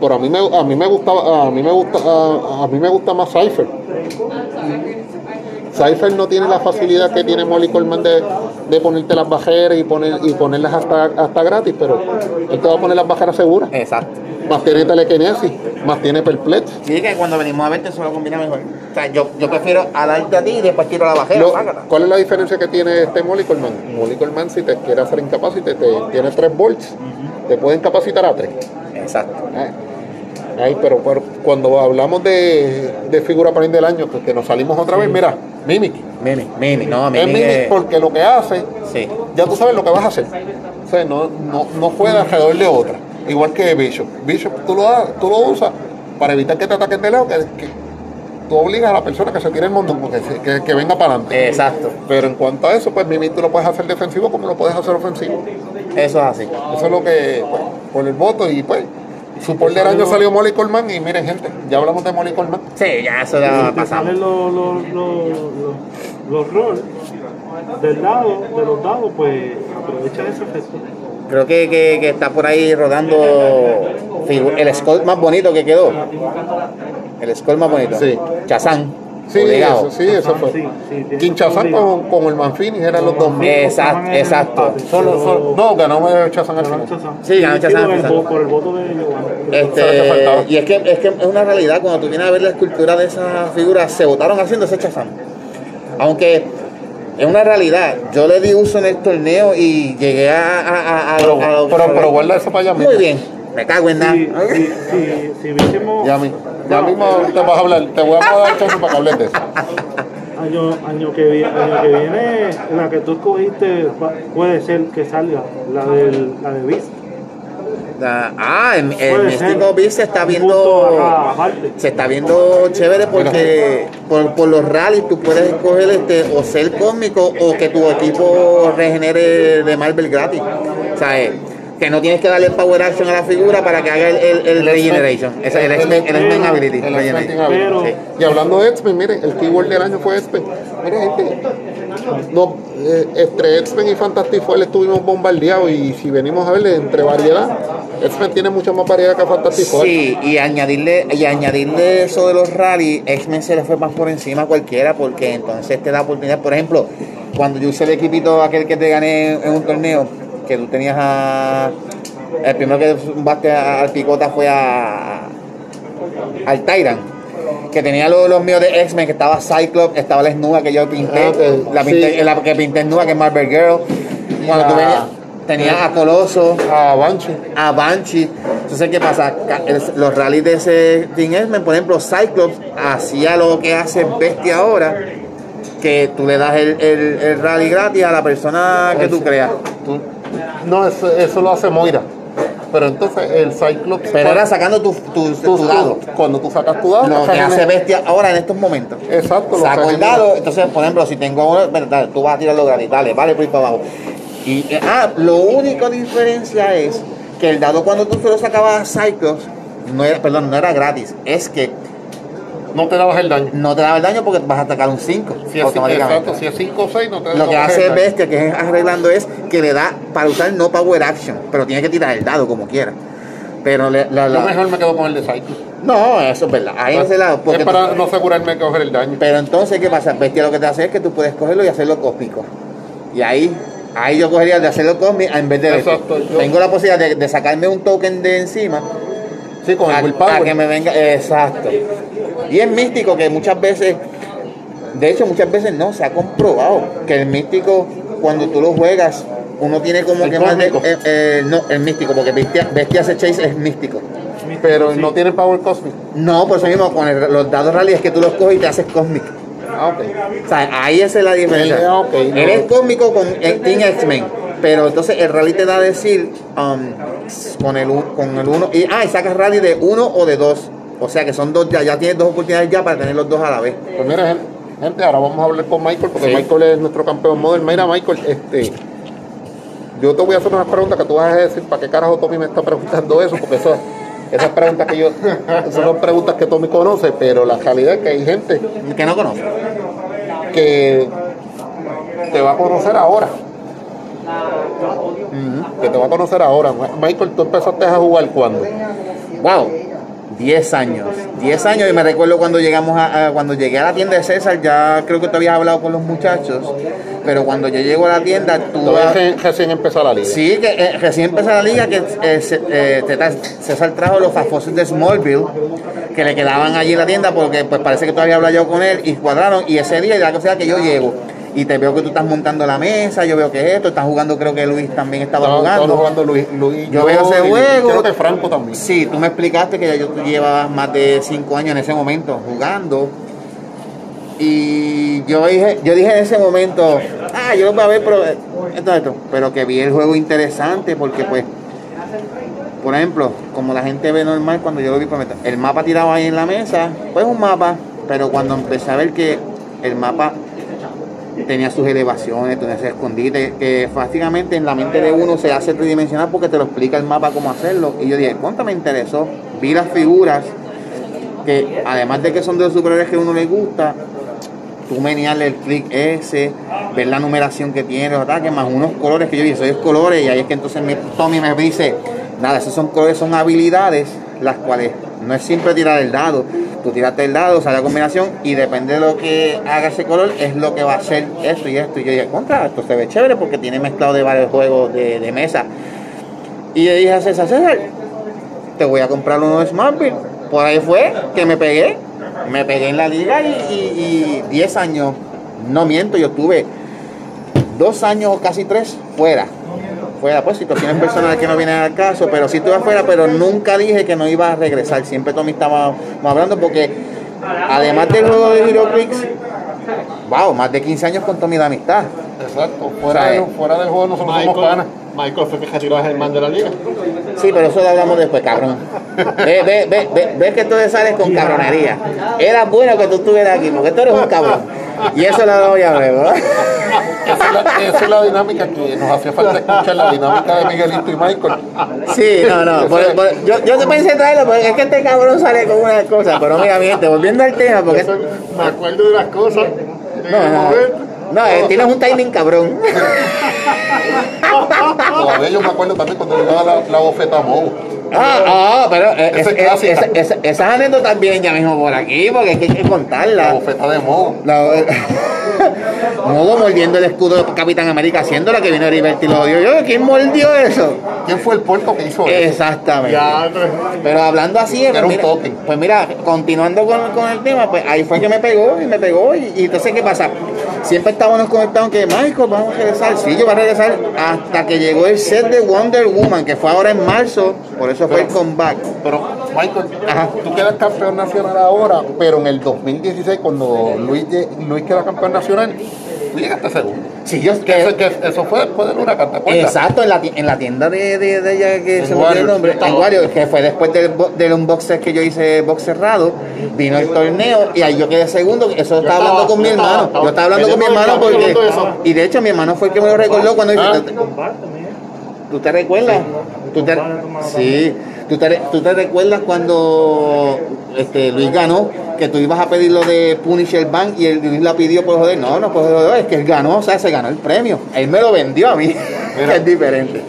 Pero a mí me, a mí me gustaba, a mí me gusta, a, a mí me gusta más Cypher. Cypher no tiene la facilidad que tiene Molecule Man de, de ponerte las bajeras y poner y ponerlas hasta, hasta gratis, pero él te va a poner las bajeras seguras. Exacto. Más tiene telequinesis, más tiene perplex. Sí, que cuando venimos a verte eso lo combina mejor. O sea, yo, yo prefiero alarte a ti y después tiro la bajera. Lo-. ¿Cuál es la diferencia que tiene este Molecule Man? Molecule Man si te quiere hacer incapacite, te, tiene 3 volts, te puede incapacitar a 3. Exacto. Ay, pero, pero cuando hablamos de, de figura para del año, que, que nos salimos otra vez, mira, Mimic. Mimi, Mimi, no, Es. Mimic es- porque lo que hace, Sí. ya tú sabes lo que vas a hacer. O sea, no, no, no juega alrededor de otra. Igual que Bishop. Bishop tú lo, das- tú lo usas para evitar que te ataquen de lejos, que, que tú obligas a la persona que se tire el se- que, que venga para adelante. Exacto. Pero en cuanto a eso, pues Mimic tú lo puedes hacer defensivo como lo puedes hacer ofensivo. Eso es así. Eso es lo que, pues, por el voto y pues, su por del año salió Molly Colman y miren gente, ya hablamos de Molly Colman. Sí, ya eso ya te pasamos. los, los, los, los, roles del dado, de los dados, pues aprovecha ese efecto. Creo que, que, que está por ahí rodando el score más bonito que quedó. El score más bonito. Sí. Chazán. Sí, obligado. eso, sí, eso fue. Sí, Kinshasa con, con el Manfini eran los dos. Sí, Exacto, exacto. empate, Solo, solo- no, ganó Chazán al final. Chazán. Sí, ganó Chazán al final. Por el voto de Este, y es que, es que es una realidad, cuando tú vienes a ver la escultura de esas figuras, se votaron haciendo ese Chazán. Aunque es una realidad, yo le di uso en el torneo y llegué a... a, a- a- Pero, a- pero, pero guarda eso para allá mismo. Muy bien, me cago en nada. Si, si, si, si viésemos Ya, mi- ya mismo te vas a hablar, te voy a dar chance para que hables de eso. año, año, que, vi- año que viene, la que tú escogiste puede ser que salga, la, del, la de Beast. La- ah, el, el. Místico Beast se está viendo... acá. Se está viendo chévere porque por, por los rallies tú puedes escoger este o ser cósmico o que tu equipo regenere de Marvel gratis. O sea, eh, que no tienes que darle power action a la figura para que haga el, el, el regeneration. Es el X-Men el ability. Pero- Sí. Y hablando de X-Men, miren, el keyword del año fue X-Men. Miren, gente, no, eh, entre X-Men y Fantastic Four estuvimos bombardeados y si venimos a ver entre variedad, X-Men tiene mucha más variedad que Fantastic Four. Sí, y añadirle, y añadirle eso de los rallies, X-Men se le fue más por encima a cualquiera porque entonces te da oportunidad. Por ejemplo, cuando yo usé el equipito aquel que te gané en un torneo, que tú tenías a. El primero que zumbaste al picota fue a. al Tyrant. Que tenía los, los míos de X-Men, que estaba Cyclops, estaba la Snuga que yo pinté, Ah, la, pinté sí. la que pinté Snuga, que es Marvel Girl. Cuando tú la- venías, tenías a Coloso, A Banshee. a Banshee. Entonces, ¿qué pasa? Los rallies de ese Team X-Men, por ejemplo, Cyclops hacía lo que hace Bestia ahora, que tú le das el, el- el rally gratis a la persona que tú creas. Tú- No, eso, eso lo hace Moira. Pero entonces el Cyclops. Pero ahora sacando tu, tu, tu dado. tú- cuando tú sacas tu dado, Lo que hace Bestia ahora en estos momentos. Exacto, lo Saco el dado, entonces, por ejemplo, si tengo uno, verdad, tú vas a tirarlo gratis, dale, vale, por ahí para abajo. Y, eh, ah, lo único diferencia es que el dado cuando tú se lo sacabas Cyclops, no era, perdón, no era gratis, es que No te dabas el daño. no te daba el daño porque vas a atacar un 5 Si es, automáticamente. exacto, si es 5 o 6, no te Lo que hace. Bestia, que es arreglando, es que le da para usar no power action, pero tiene que tirar el dado como quiera. Pero le, la- la- Yo mejor me quedo con el de Cyclops. No, eso es verdad. Ahí en ese lado. Es para no asegurarme de coger el daño. Pero entonces, ¿qué pasa? Bestia lo que te hace es que tú puedes cogerlo y hacerlo cósmico. Y ahí, ahí yo cogería el de hacerlo cósmico en vez de Exacto, yo- Tengo la posibilidad de, de sacarme un token de encima Sí, con a, el willpower. a que me venga. Exacto. Y es místico que muchas veces, de hecho, muchas veces no, se ha comprobado que el místico, cuando tú lo juegas, uno tiene como El que más de. cósmico. eh, eh, no, el místico, porque Bestia, Bestia hace chase es místico. Pero Sí. no tienen power cosmic. No, por eso mismo, con el- los dados rally es que tú los coges y te haces cósmico. Ah, ok. O sea, ahí esa es la diferencia. No. Él es cómico con el Team X-Men, pero entonces el rally te da a decir um, con el u- con el uno y ah, y sacas rally de uno o de dos. O sea que son dos ya, ya tienes dos oportunidades ya para tener los dos a la vez. Pues mira, gen- gente, ahora vamos a hablar con Michael, porque Sí. Michael es nuestro campeón model. Mira, Michael, este. Yo te voy a hacer unas preguntas que tú vas a decir para qué carajo Tommy me está preguntando eso, porque eso, esas preguntas que yo. Esas son preguntas que Tommy conoce, pero la realidad es que hay gente Que no conoce. que te va a conocer ahora. Que te va a conocer ahora. Michael, tú empezaste a jugar cuando. Wow. 10 años. 10 años y me recuerdo cuando llegamos a, a- cuando llegué a la tienda de César, ya creo que tú habías hablado con los muchachos, pero cuando yo llego a la tienda, tú recién, recién empezó la liga. Sí, que eh, recién empezó la liga, que eh, se- eh, César trajo los famosos de Smallville, que le quedaban allí en la tienda, porque pues parece que todavía había hablado yo con él, y cuadraron, y ese día, ya que sea que yo llego, y te veo que tú estás montando la mesa, yo veo que esto, estás jugando, creo que Luis también estaba Estaba- jugando. jugando Luis, Luis Yo veo ese juego. Creo que Franco también. Sí, tú me explicaste que ya yo tú llevabas más de cinco años en ese momento jugando. Y yo dije, yo dije en ese momento, ah, yo lo voy a ver, pero esto, esto. Pero que vi el juego interesante porque pues, por ejemplo, como la gente ve normal cuando yo lo vi, el mapa tirado ahí en la mesa, pues un mapa, pero cuando empecé a ver que el mapa tenía sus elevaciones, tenía sus escondites, que prácticamente en la mente de uno se hace tridimensional porque te lo explica el mapa cómo hacerlo. Y yo dije, ¿cuánto me interesó? Vi las figuras que además de que son de los superhéroes que a uno le gusta, tú menearle el clic ese, ver la numeración que tiene, los ataques, más unos colores que yo dije, esos es colores, y ahí es que entonces Tommy me dice, nada, esos son colores, son habilidades, las cuales no es siempre tirar el dado, tú tiraste el dado, sale la combinación, y depende de lo que haga ese color, es lo que va a hacer esto y esto, y yo dije, contra, esto se ve chévere porque tiene mezclado de varios juegos de, de mesa, y le dije a César, César, te voy a comprar uno de Smartbill. Por ahí fue que me pegué. Me pegué en la liga y 10 años, no miento, yo tuve dos años o casi tres fuera. Fuera, pues situaciones personales que no vienen al caso, pero sí estuve afuera, pero nunca dije que no iba a regresar. Siempre Tommy estaba hablando porque además del juego de HeroClix, wow, más de 15 años con Tommy de amistad. Exacto. Fuera, O sea, de- fuera del juego nosotros somos panas. Michael, Michael fue que retiró a Germán de la liga. Sí, pero eso lo hablamos después, cabrón. Ve, ve, ve, ve, ve que tú te sales con cabronería. Era bueno que tú estuvieras aquí, porque tú eres un cabrón. Y eso lo hablamos ya luego. ¿eh? Esa es, la, esa es la dinámica que nos hacía falta escuchar, la dinámica de Miguelito y Michael. Sí, no, no. por- por- yo, yo te pensé traerlo porque es que este cabrón sale con una cosa. Pero mira, mi gente, volviendo al tema, porque. Eso, me acuerdo de las cosas. en No, no, momento. No, eh, tienes un timing cabrón. Todavía yo me acuerdo también cuando le daba la, la bofeta a Moe. Ah, ah, pero eh, Esa es- es es- clásica. esa- esa- esas anécdotas vienen ya mismo por aquí, porque es que hay que La contarlas. bofeta de Moe. La- Modo mordiendo el escudo de Capitán América, haciendo lo que vino Heriberto y lo odió. Yo, ¿quién mordió eso? ¿Quién fue el puerco que hizo eso? Exactamente. Ya, Pero hablando así, Era pues un mira, toque. pues mira, continuando con, con el tema, pues ahí fue que me pegó y me pegó. Y, y entonces, ¿qué pasa? Siempre estábamos conectados que, Michael, vamos a regresar. Sí, yo voy a regresar hasta que llegó el set de Wonder Woman, que fue ahora en marzo, por eso fue el comeback. Pero, Michael, Ajá. tú quedas campeón nacional ahora, pero en el 2016, cuando Luis, Luis queda campeón nacional, tú llegaste segundo. Sí, yo Que eso, que eso fue después del huracán, ¿te acuerdas? Exacto, en la, en la tienda de, de, de ella que En se me olvidó el nombre, en Warriors, que fue después del, del unboxer que yo hice box cerrado, vino el torneo y ahí yo quedé segundo, eso estaba estaba- hablando con mi estaba- hermano, estaba- yo estaba hablando con mi hermano porque, y de hecho mi hermano fue el que me lo recordó cuando Ah. "¿Tú- Comparte, mira. ¿tú te recuerdas? ¿Tú te- sí, ¿Tú te, tú te recuerdas cuando este, Luis ganó? Que tú ibas a pedir lo de Punisher Bank y él Luis la pidió por joder. No, no por joder, es que él ganó, o sea, se ganó el premio. Él me lo vendió a mí. Mira. es diferente.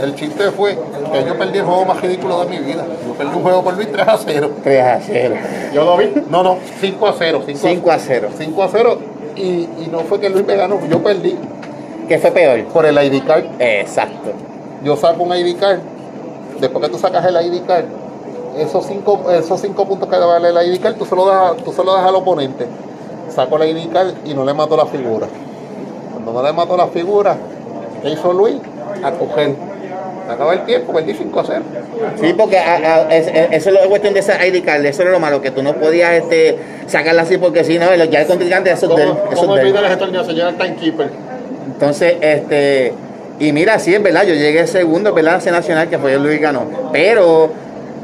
El chiste fue que yo perdí el juego más ridículo de mi vida. Yo perdí un juego por Luis 3 a 0. 3 a 0. Yo lo vi. No, no, 5 a 0. 5 a 5 a 0. 5 a 0 y, y no fue que Luis me ganó, yo perdí ¿Qué fue peor? por el ID card. Exacto. Yo saco un ID card, después que tú sacas el ID card, esos 5 esos cinco puntos que vale el ID card, tú se lo das, tú se lo das al oponente. Saco el ID card y no le mato la figura. Cuando no le mato la figura, ¿qué hizo Luis? A coger. Se acaba el tiempo, perdí 5 a 0. Sí, porque a- a- es- es- eso es cuestión de esa ID card, eso era lo malo, que tú no podías este, sacarla así porque si no, ya el contrincante eso es de él. ¿Cómo, eso cómo Timekeeper? Entonces, este, y mira, sí es verdad, yo llegué segundo, ¿verdad? Ese nacional que fue el Luis ganó. Pero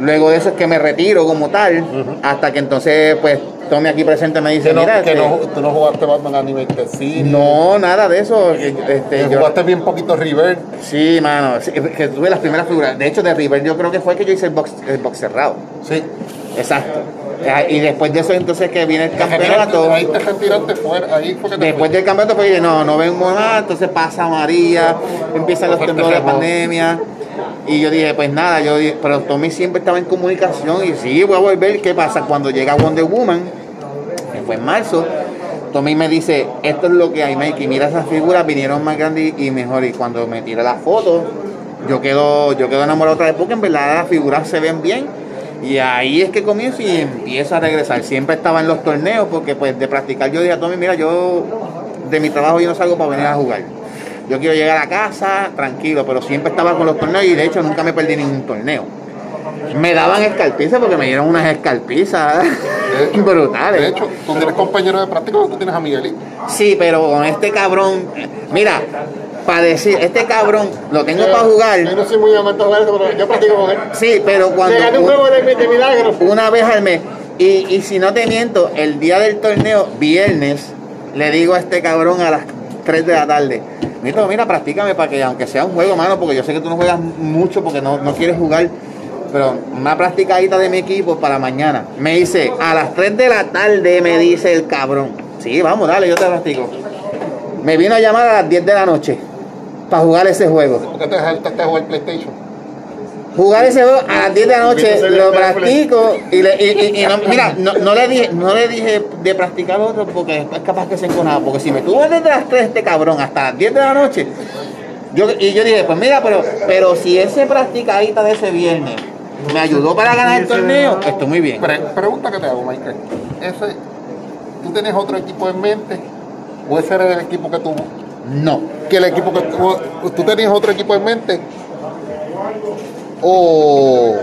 luego de eso es que me retiro como tal, hasta que entonces, pues, Tommy aquí presente me dice, Que no, mira, que este, no, tú no jugaste Batman Animated Series. no, nada de eso. Este, yo- jugaste bien poquito River. sí, mano, sí, que tuve las primeras figuras. De hecho, de River yo creo que fue que yo hice el box, el box cerrado. Sí. Exacto. Ah, Y después de eso, entonces que viene el campeonato. Ahí te retiraste fuera. Ahí fue que te Después del campeonato, pues dije, no, no vengo más, entonces pasa María, empiezan los temblores de pandemia. Y yo dije, pues nada, yo dije, pero Tommy siempre estaba en comunicación y sí, voy a volver. ¿Qué pasa? Cuando llega Wonder Woman, que fue en marzo, Tommy me dice, esto es lo que hay, Mikey, mira esas figuras, vinieron más grandes y mejor. Y cuando me tira la foto, yo quedo, yo quedo enamorado otra vez porque en verdad las figuras se ven bien. Y ahí es que comienzo y empiezo a regresar. Siempre estaba en los torneos porque pues de practicar yo dije a Tommy, mira, yo de mi trabajo yo no salgo para venir a jugar. Yo quiero llegar a casa tranquilo, pero siempre estaba con los torneos y de hecho nunca me perdí ningún torneo. Me daban escarpizas porque me dieron unas escarpizas brutales. De hecho, tú tienes compañero de práctica, tú tienes a Miguelito. Sí, pero con este cabrón, mira, para decir, este cabrón lo tengo para jugar. Yo no soy muy amante de jugar eso, pero yo practico con él. Sí, pero Le gané un cuando juego de, de milagros. una vez al mes. Y, y si no te miento, el día del torneo, viernes, le digo a este cabrón a las 3 de la tarde, mira, mira, practícame para que aunque sea un juego, mano, porque yo sé que tú no juegas mucho porque no, no quieres jugar, pero una practicadita de mi equipo para mañana. Me dice, a las 3 de la tarde me dice el cabrón, sí, vamos, dale, yo te practico. Me vino a llamar a las 10 de la noche para jugar ese juego. ¿Por qué te dejaste jugar PlayStation? Jugar ese juego a las 10 de la noche, lo practico y, le, y, y- y no, mira, no, no le dije, no le dije de practicar otro porque es capaz que se enconaba, porque si me tuvo desde las 3 este cabrón hasta las 10 de la noche, yo, y yo dije, pues mira, pero, pero si ese practicadita de ese viernes me ayudó para ganar el torneo, estoy muy bien. Pre- pregunta que te hago, Michael. Ese, ¿Tú tienes otro equipo en mente? ¿O ese era el equipo que tuvo? No, ¿Que el equipo que tú tenías otro equipo en mente? ¿O,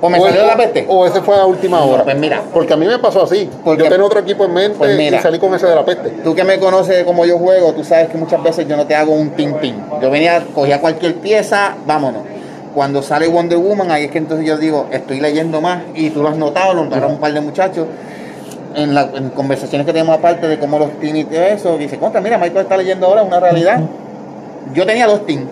o me o, salió la peste. o ese fue a última hora? Pues mira, Porque a mí me pasó así. Porque- yo tenía otro equipo en mente Pues mira. y salí con ese de la peste. Tú que me conoces como yo juego, tú sabes que muchas veces yo no te hago un ping ping. Yo venía, cogía cualquier pieza, vámonos. Cuando sale Wonder Woman, ahí es que entonces yo digo, estoy leyendo más, y tú lo has notado, lo notaron un par de muchachos, en, la, en conversaciones que tenemos aparte de cómo los teams y todo eso, dice, contra, mira, Michael está leyendo ahora una realidad. Yo tenía dos teams.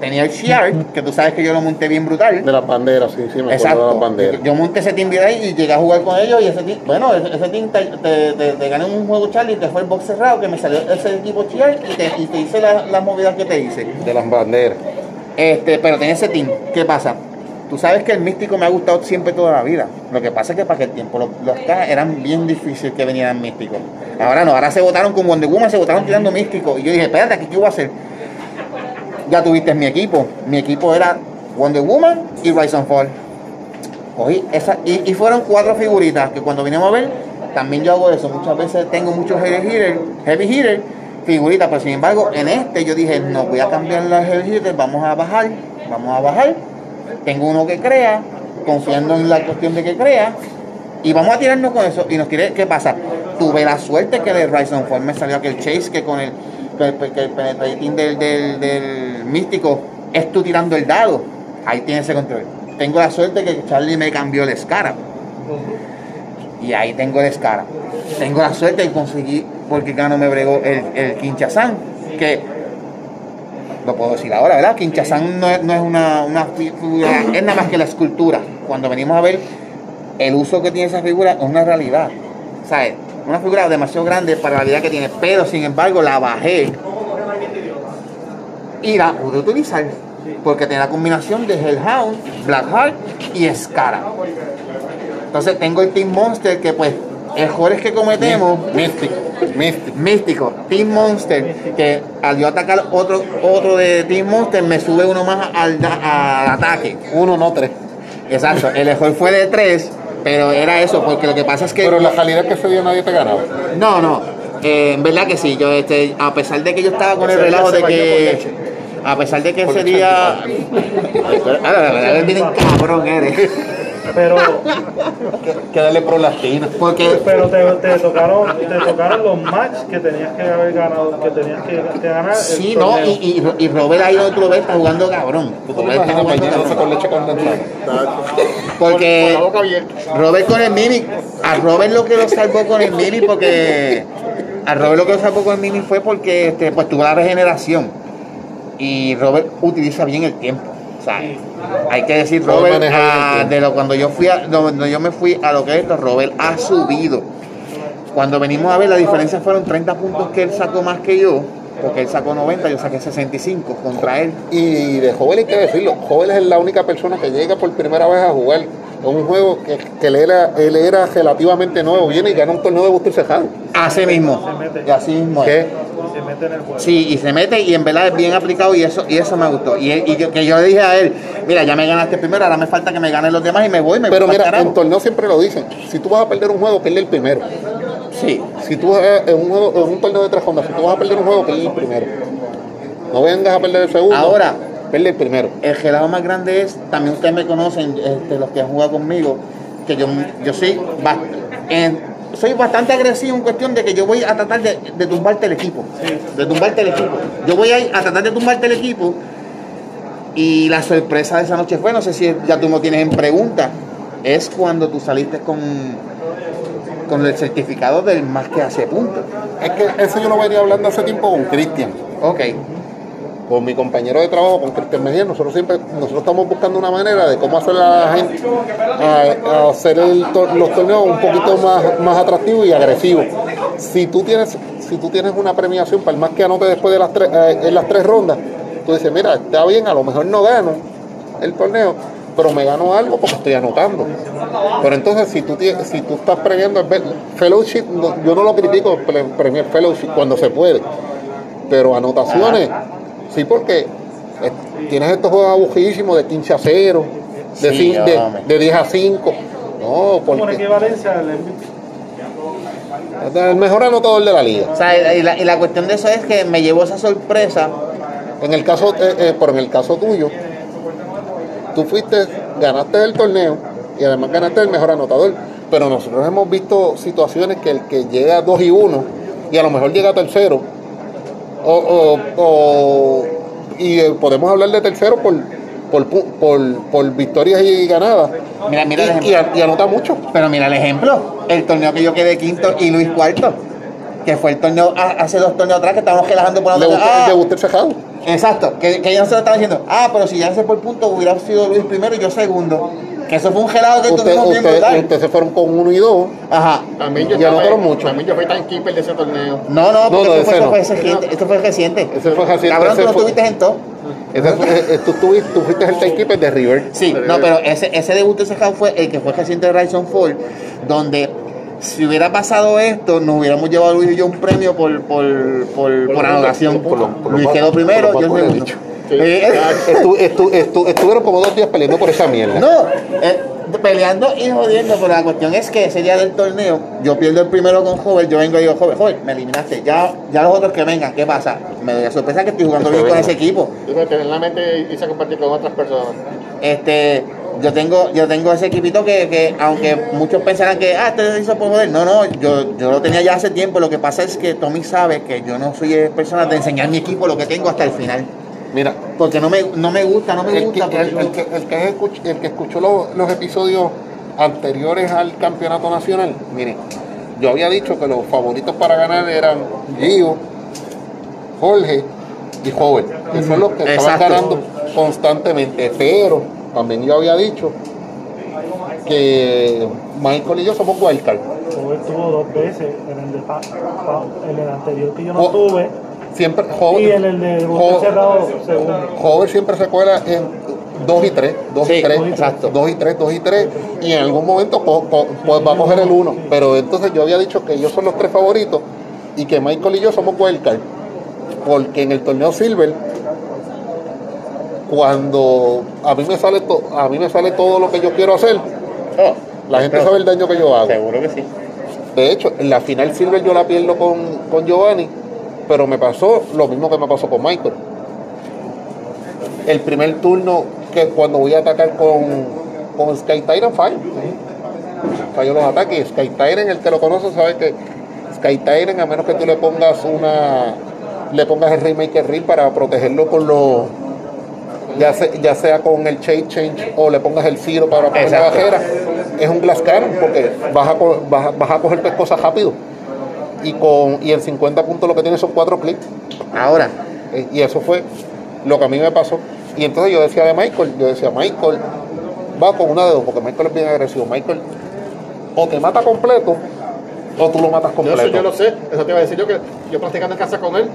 Tenía el Shiard, que tú sabes que yo lo monté bien brutal. De las banderas, sí, sí, me acuerdo de Exacto. las banderas. Yo monté ese team bien ahí y llegué a jugar con ellos y ese team, bueno, ese, ese team te, te, te- te gané un juego Charlie que fue el box cerrado, que me salió ese equipo Chiar y te, y te hice la- las movidas que te hice. De las banderas. Este, pero tenía ese team. ¿Qué pasa? Tú sabes que el místico me ha gustado siempre toda la vida. Lo que pasa es que para aquel tiempo los, los cajas eran bien difíciles que vinieran místicos. Ahora no, ahora se votaron con Wonder Woman, se votaron tirando místicos. Y yo dije, espérate, ¿qué, qué voy a hacer? Ya tuviste mi equipo. Mi equipo era Wonder Woman y Rise and Fall. Cogí esa, y, y fueron cuatro figuritas que cuando vinimos a ver, también yo hago eso. Muchas veces tengo muchos heavy hitter, heavy hitter, figuritas, pero sin embargo, en este yo dije, no voy a cambiar las heavy hitter, vamos a bajar, vamos a bajar. Tengo uno que crea, confiando en la cuestión de que crea, y vamos a tirarnos con eso. Y nos tiré, ¿qué pasa? Tuve la suerte que de Rise and Fall me salió aquel chase que con el, que el, penetrating del, del, del místico es tú tirando el dado. Ahí tiene ese control. Tengo la suerte que Charlie me cambió el Scarab. Y ahí tengo el Scarab. Tengo la suerte que conseguí, porque Cano me bregó el, el Kinchazán, que lo puedo decir ahora, ¿verdad? Kinshasa no es, no es una, una figura, es nada más que la escultura. Cuando venimos a ver el uso que tiene esa figura, es una realidad. ¿Sabes? Una figura demasiado grande para la realidad que tiene, pero sin embargo la bajé y la pude utilizar. Porque tiene la combinación de Hellhound, Blackheart y Scara. Entonces tengo el Team Monster que pues errores que cometemos Místico, místico. místico, Team Monster, que al yo atacar otro, otro de Team Monster me sube uno más al, al ataque. Uno, no tres. Exacto, el error fue de tres, pero era eso, porque lo que pasa es que... Pero la calidad que se dio nadie te ganaba. No, no, eh, en verdad que sí, yo este, a pesar de que yo estaba con el relajo de que... A pesar de que ese día... Ah, la verdad es bien cabrón eres. Pero, Que darle prolastina. Porque pero te, te tocaron, te tocaron los matches que tenías que haber ganado, que tenías que, que ganar. sí, no, y, y, y Robert ahí otro vez está jugando cabrón. ¿Tú te Robert está jugando cabrón. con leche condensada? Porque Con la boca abierta. Robert con el Mini, a Robert lo que lo salvó con el Mini porque a Robert lo que lo salvó con el Mini fue porque este, pues tuvo la regeneración y Robert utiliza bien el tiempo. O sea, hay que decir Robert ah, de lo cuando yo fui a, cuando yo me fui a lo que es esto, Robert ha subido. Cuando venimos a ver la diferencia fueron 30 puntos que él sacó más que yo, porque él sacó 90, yo saqué 65 contra él. Y de Jovel hay que decirlo, Jovel es la única persona que llega por primera vez a jugar un juego que, que él, era, él era relativamente nuevo, viene y gana un torneo de Buster Cejado. Así mismo. Y así mismo. ¿Qué? Se mete en el juego. Sí, y se mete y en verdad es bien aplicado y eso y eso me gustó. Y, y yo, que yo le dije a él, mira, ya me ganaste primero, ahora me falta que me ganen los demás y me voy, me Pero voy mira, en torneo siempre lo dicen, si tú vas a perder un juego, pierde el primero. Sí, Si tú vas a- en un, juego, en un torneo de tres rondas, si tú vas a perder un juego, pierde el primero. No vengas a perder el segundo. Ahora. pierde el primero. el gelado más grande es, también ustedes me conocen, este, los que han jugado conmigo, que yo, yo soy, bast- en- soy bastante agresivo en cuestión de que yo voy a tratar de, de tumbarte el equipo. De tumbarte el equipo. Yo voy a, ir a tratar de tumbarte el equipo. Y la sorpresa de esa noche fue, no sé si ya tú me tienes en pregunta, es cuando tú saliste con, con el certificado del más que hace puntos. Es que eso yo lo venía hablando hace tiempo con Cristian. Ok. Con mi compañero de trabajo, con Cristian Mejía, nosotros siempre, nosotros estamos buscando una manera de cómo hacer a la gente, a, hacer los torneos un poquito más, más atractivos y agresivos. Si tú tienes, si tú tienes una premiación para el más que anote después de las tres, eh, en las tres rondas, tú dices, mira, está bien, a lo mejor no gano el torneo, pero me gano algo porque estoy anotando. Pero entonces, si tú, si tú estás premiando fellowship, yo no lo critico, pre- premiar fellowship cuando se puede, pero anotaciones, sí, porque eh, tienes estos juegos aburridísimos de 15 a 0, de, Sí, de, de 10 a 5. No, porque equivalencia al MVP. es el mejor anotador de la liga. O sea, y la, y la cuestión de eso es que me llevó esa sorpresa. En el caso, eh, eh, pero en el caso tuyo, tú fuiste, ganaste el torneo y además ganaste el mejor anotador. Pero nosotros hemos visto situaciones que el que llega a 2 y 1 y a lo mejor llega a tercero, o, o- o- y eh, podemos hablar de tercero por, por, por, por victorias y ganadas. Mira, mira el y, y, ejemplo. a- y anota mucho. Pero mira el ejemplo, el torneo que yo quedé quinto y Luis cuarto, que fue el torneo a- hace dos torneos atrás que estábamos relajando por otro Buster- ah, de Buster Cejado. Exacto, que, que ellos se lo estaban diciendo, ah, pero si ya se por punto hubiera sido Luis primero y yo segundo. Que eso fue un gelado que Usted, tuvimos bien brutal. ustedes se fueron con 1 y 2. Ajá. También yo, Ya estaba- anotaron mucho. También yo fui tan keeper de ese torneo. No, no, porque no, esto, fue, ese reciente, esto fue reciente. Ese fue reciente, Cabrón, tú ese no estuviste en todo. Ese fue- eh, tú, tuviste- tú fuiste el timekeeper de River. Sí, no, pero ese, ese debut de Sejao fue el que fue reciente de Ryzen 4, donde si hubiera pasado esto, nos hubiéramos llevado Luis y yo un premio por, por, por, por anotación. por lo- por lo Luis quedó primero, yo he segundo. Dicho. Eh, Estu- estu- estu- estuvieron como dos días peleando por esa mierda. no, eh, peleando y jodiendo, pero la cuestión es que ese día del torneo, yo pierdo el primero con Joven, yo vengo y digo, Joven, Joven, me eliminaste, ya, ya los otros que vengan, ¿qué pasa? Me doy la sorpresa que estoy jugando se bien con ese equipo. Yo me en la mente y hice compartir con otras personas. Este, yo tengo, yo tengo ese equipito que, que aunque muchos pensarán que ah, este lo hizo por joder, no, no, yo, yo lo tenía ya hace tiempo. Lo que pasa es que Tommy sabe que yo no soy persona de enseñar mi equipo lo que tengo hasta el final. Mira, Porque no me, no me gusta, no me el que, gusta. el, porque- el que, el que escuch- el que escuchó los, los episodios anteriores al campeonato nacional, mire, yo había dicho que los favoritos para ganar eran Gio, Jorge y Hover, que son los que estaban Exacto. ganando constantemente. Pero también yo había dicho que Michael y yo somos wildcard. Hover tuvo dos veces en el, de en el anterior que yo no Oh, tuve Siempre y en Hover, el de Bosque Cerrado. Hover siempre se cuela en 2 y 3, 2 Sí, y 3, exacto. 2 y 3, 2 y 3, y en algún momento co- co- pues va a coger el 1. Pero entonces yo había dicho que ellos son los tres favoritos y que Michael y yo somos wildcard. Porque en el torneo Silver, cuando a mí me sale, to- a mí me sale todo lo que yo quiero hacer, Oh, la gente pero- sabe el daño que yo hago. Seguro que sí. De hecho, en la final Silver yo la pierdo con, con Giovanni, pero me pasó lo mismo que me pasó con Michael. El primer turno que cuando voy a atacar con, con Sky Tyrant fallo. Fallo los ataques. Sky Tyrant, el que lo conoce sabe que Sky Tyrant, a menos que tú le pongas una le pongas el Remaker Reel para protegerlo con los ya, se- ya sea con el Shade Change o le pongas el Ciro para poner la bajera, es un Glass Cannon porque vas a, vas, vas a coger tus cosas rápido. Y, con, y en 50 puntos lo que tiene son 4 clics. Ahora, Eh, Y eso fue lo que a mí me pasó. Y entonces yo decía de Michael, yo decía, Michael va con una de dos, porque Michael es bien agresivo. Michael o te mata completo o tú lo matas Yo, completo. eso yo lo sé, eso te iba a decir yo que yo practicando en casa con él,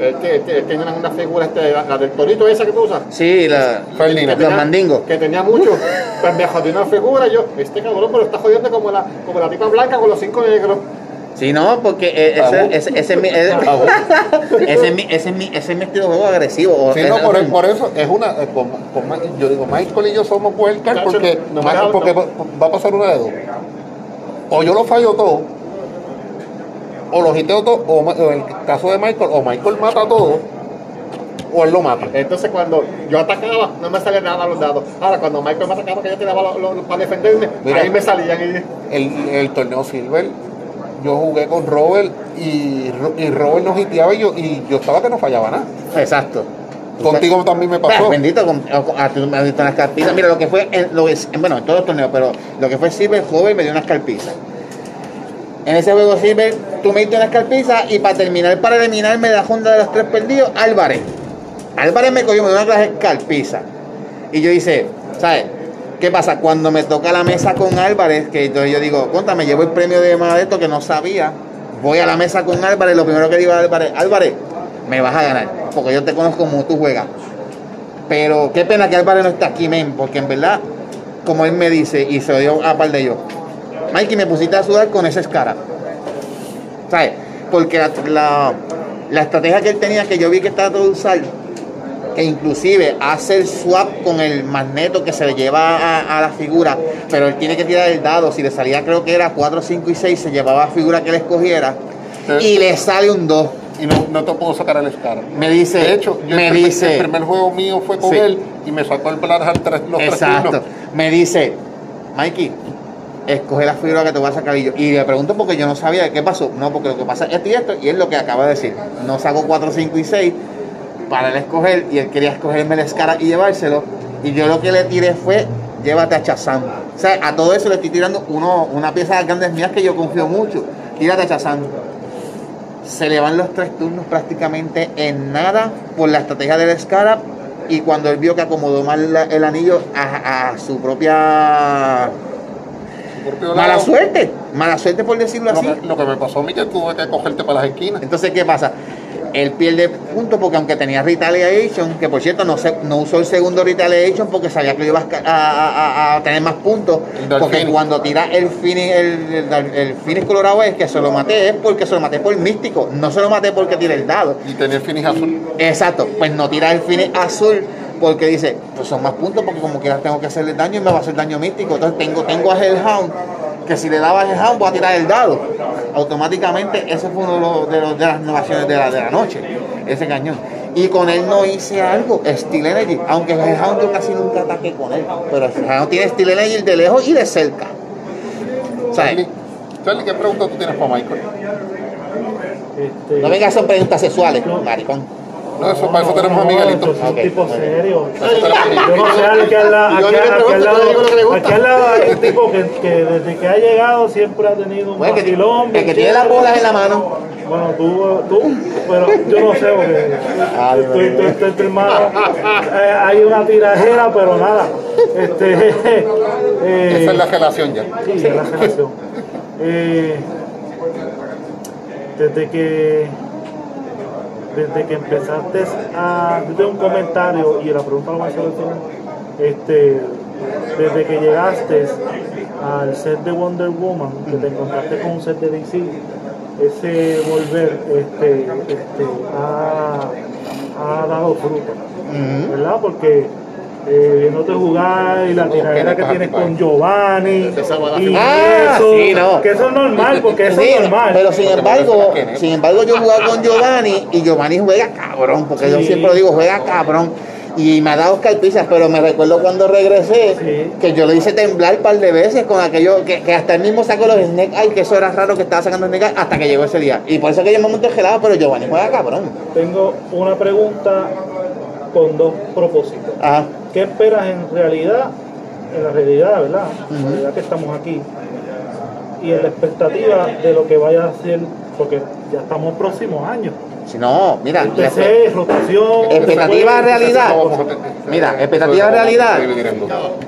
él, te- te- él tenía una, figura, este, la, la del torito esa que tú usas. sí, la, Ferdinand. los mandingos. Que tenía mucho, pues me jodió una figura y yo, este cabrón me lo está jodiendo como la, como la tipa blanca con los cinco negros. Sí, no, porque eh, ese, ese, ese, es mi- ese, ese es mi, ese, es mi, ese es mi estilo de juego agresivo. Sí, es- no, por, es- por eso es una. eh, con- con Ma- yo digo, Michael y yo somos Chacho, porque, no hagas- porque no. va, va a pasar una de dos. O yo lo fallo todo, o lo hiteo todo, o, en el caso de Michael, o Michael mata todo, o él lo mata. Entonces cuando yo atacaba, no me salía nada a los dados. Ahora cuando Michael me atacaba, que yo tiraba lo- lo- lo- para defenderme, Mira. ahí me salían y El, el torneo Silver, yo jugué con Robert y, y Robert nos hiteaba y yo, y yo estaba que no fallaba nada. Exacto. Contigo también me pasó. bendito, con, a, a, carpizas. Mira, lo que fue, en, lo es, en- bueno, en todos los torneos, pero lo que fue Silver, joven, me dio unas carpizas. En ese juego Silver, tú me diste unas carpizas y para terminar, para eliminarme de la junta de los tres perdidos, Álvarez. Álvarez me cogió, me dio una clase de. Y yo hice, ¿sabes? ¿Qué pasa? Cuando me toca la mesa con Álvarez, que entonces yo digo, conta, llevo el premio de esto que no sabía. Voy a la mesa con Álvarez, lo primero que digo a Álvarez, Álvarez, me vas a ganar, porque yo te conozco como tú juegas. Pero qué pena que Álvarez no está aquí, men, porque en verdad, como él me dice, y se lo dio a par de ellos, Mikey, me pusiste a sudar con esa escara. ¿Sabes? Porque la estrategia que él tenía, que yo vi que estaba todo usar, que inclusive hace el swap con el magneto que se le lleva a, a la figura, pero él tiene que tirar el dado, si le salía creo que era 4, 5 y 6, se llevaba la figura que él escogiera, y le sale un 2. Y no, no te puedo sacar el escara. Me dice, De hecho, yo me el, primer, dice, el primer juego mío fue con Sí. él y me sacó el Blarham tres, los Exacto. Me dice, Mikey, escoge la figura que te voy a sacar. Y, yo, y le pregunto porque yo no sabía qué pasó. No, porque lo que pasa es esto y esto, y es lo que acaba de decir. No saco 4, 5 y 6 para él escoger, y él quería escogerme la escara y llevárselo. Y yo lo que le tiré fue, llévate a Chazán. O sea, a todo eso le estoy tirando uno, una pieza de grandes mías que yo confío mucho. Tírate a Chazán. Se le van los tres turnos prácticamente en nada por la estrategia del Scarab y cuando él vio que acomodó mal la- el anillo a, a su propia mala suerte, mala suerte por decirlo Lo así. que, lo que me pasó a mí que tuve que cogerte para las esquinas. Entonces, ¿qué pasa? Él pierde puntos porque aunque tenía Retaliation, que por cierto no, se, no usó el segundo Retaliation porque sabía que iba a, a- a- a tener más puntos. Porque cuando tira el finish, el, el, el finish colorado es que se lo maté, es porque se lo maté por místico. No se lo maté porque tira el dado. Y tenía el finish azul. Exacto, pues no tira el finish azul porque dice, pues son más puntos porque como quiera tengo que hacerle daño y me va a hacer daño místico. Entonces tengo, tengo a Hellhound, que si le daba a Hellhound voy a tirar el dado. Automáticamente ese fue uno de, los, de, los- de las innovaciones de la, de la noche, ese cañón. Y con él no hice algo, Steel Energy, aunque el Hellhound yo casi nunca ataqué con él, pero el Hellhound tiene Steel Energy de lejos y de cerca. ¿Sabes? Charlie, ¿qué pregunta tú tienes para Michael? Este, No vengas son preguntas sexuales, maricón. No, eso, para eso tenemos a Miguelito. Yo soy un tipo serio. Yo no sé, al pregunto, al lado, le digo lo que le gusta. aquí al lado hay, tipo que, que desde que ha llegado siempre ha tenido un Bueno, que, vacilón, que tiene las bolas en la mano. Bueno, tú, tú, pero yo no sé, porque estoy, estoy, estoy, estoy. Eh, hay una tirajera, pero nada. Este, eh, Esa es la relación ya. Sí, de la relación. Eh, desde que desde que empezaste a tengo un comentario y la pregunta lo voy a hacer este desde que llegaste al set de Wonder Woman que te encontraste con un set de DC ese volver este, este ha, ha dado fruto ¿verdad? porque eh, viéndote jugar y la tiradera que tienes con Giovanni y Ah, eso, sí, no. que eso es normal porque eso Sí, es normal Pero sin embargo, sin embargo yo jugaba con Giovanni y Giovanni juega cabrón, porque yo siempre lo digo, juega cabrón. Y me ha dado carpizas, pero me recuerdo cuando regresé Sí. que yo lo hice temblar un par de veces con aquello, que, que hasta él mismo sacó los Snake Eye, que eso era raro que estaba sacando Snake hasta que llegó ese día. Y por eso que yo me monté gelado, pero Giovanni juega cabrón. tengo una pregunta con dos propósitos Ajá. ¿qué esperas en realidad en la realidad verdad en la realidad que estamos aquí y en la expectativa de lo que vaya a ser porque ya estamos próximos años Si no, mira, la- PC, rotación Expectativa después- realidad. Mira, expectativa de realidad.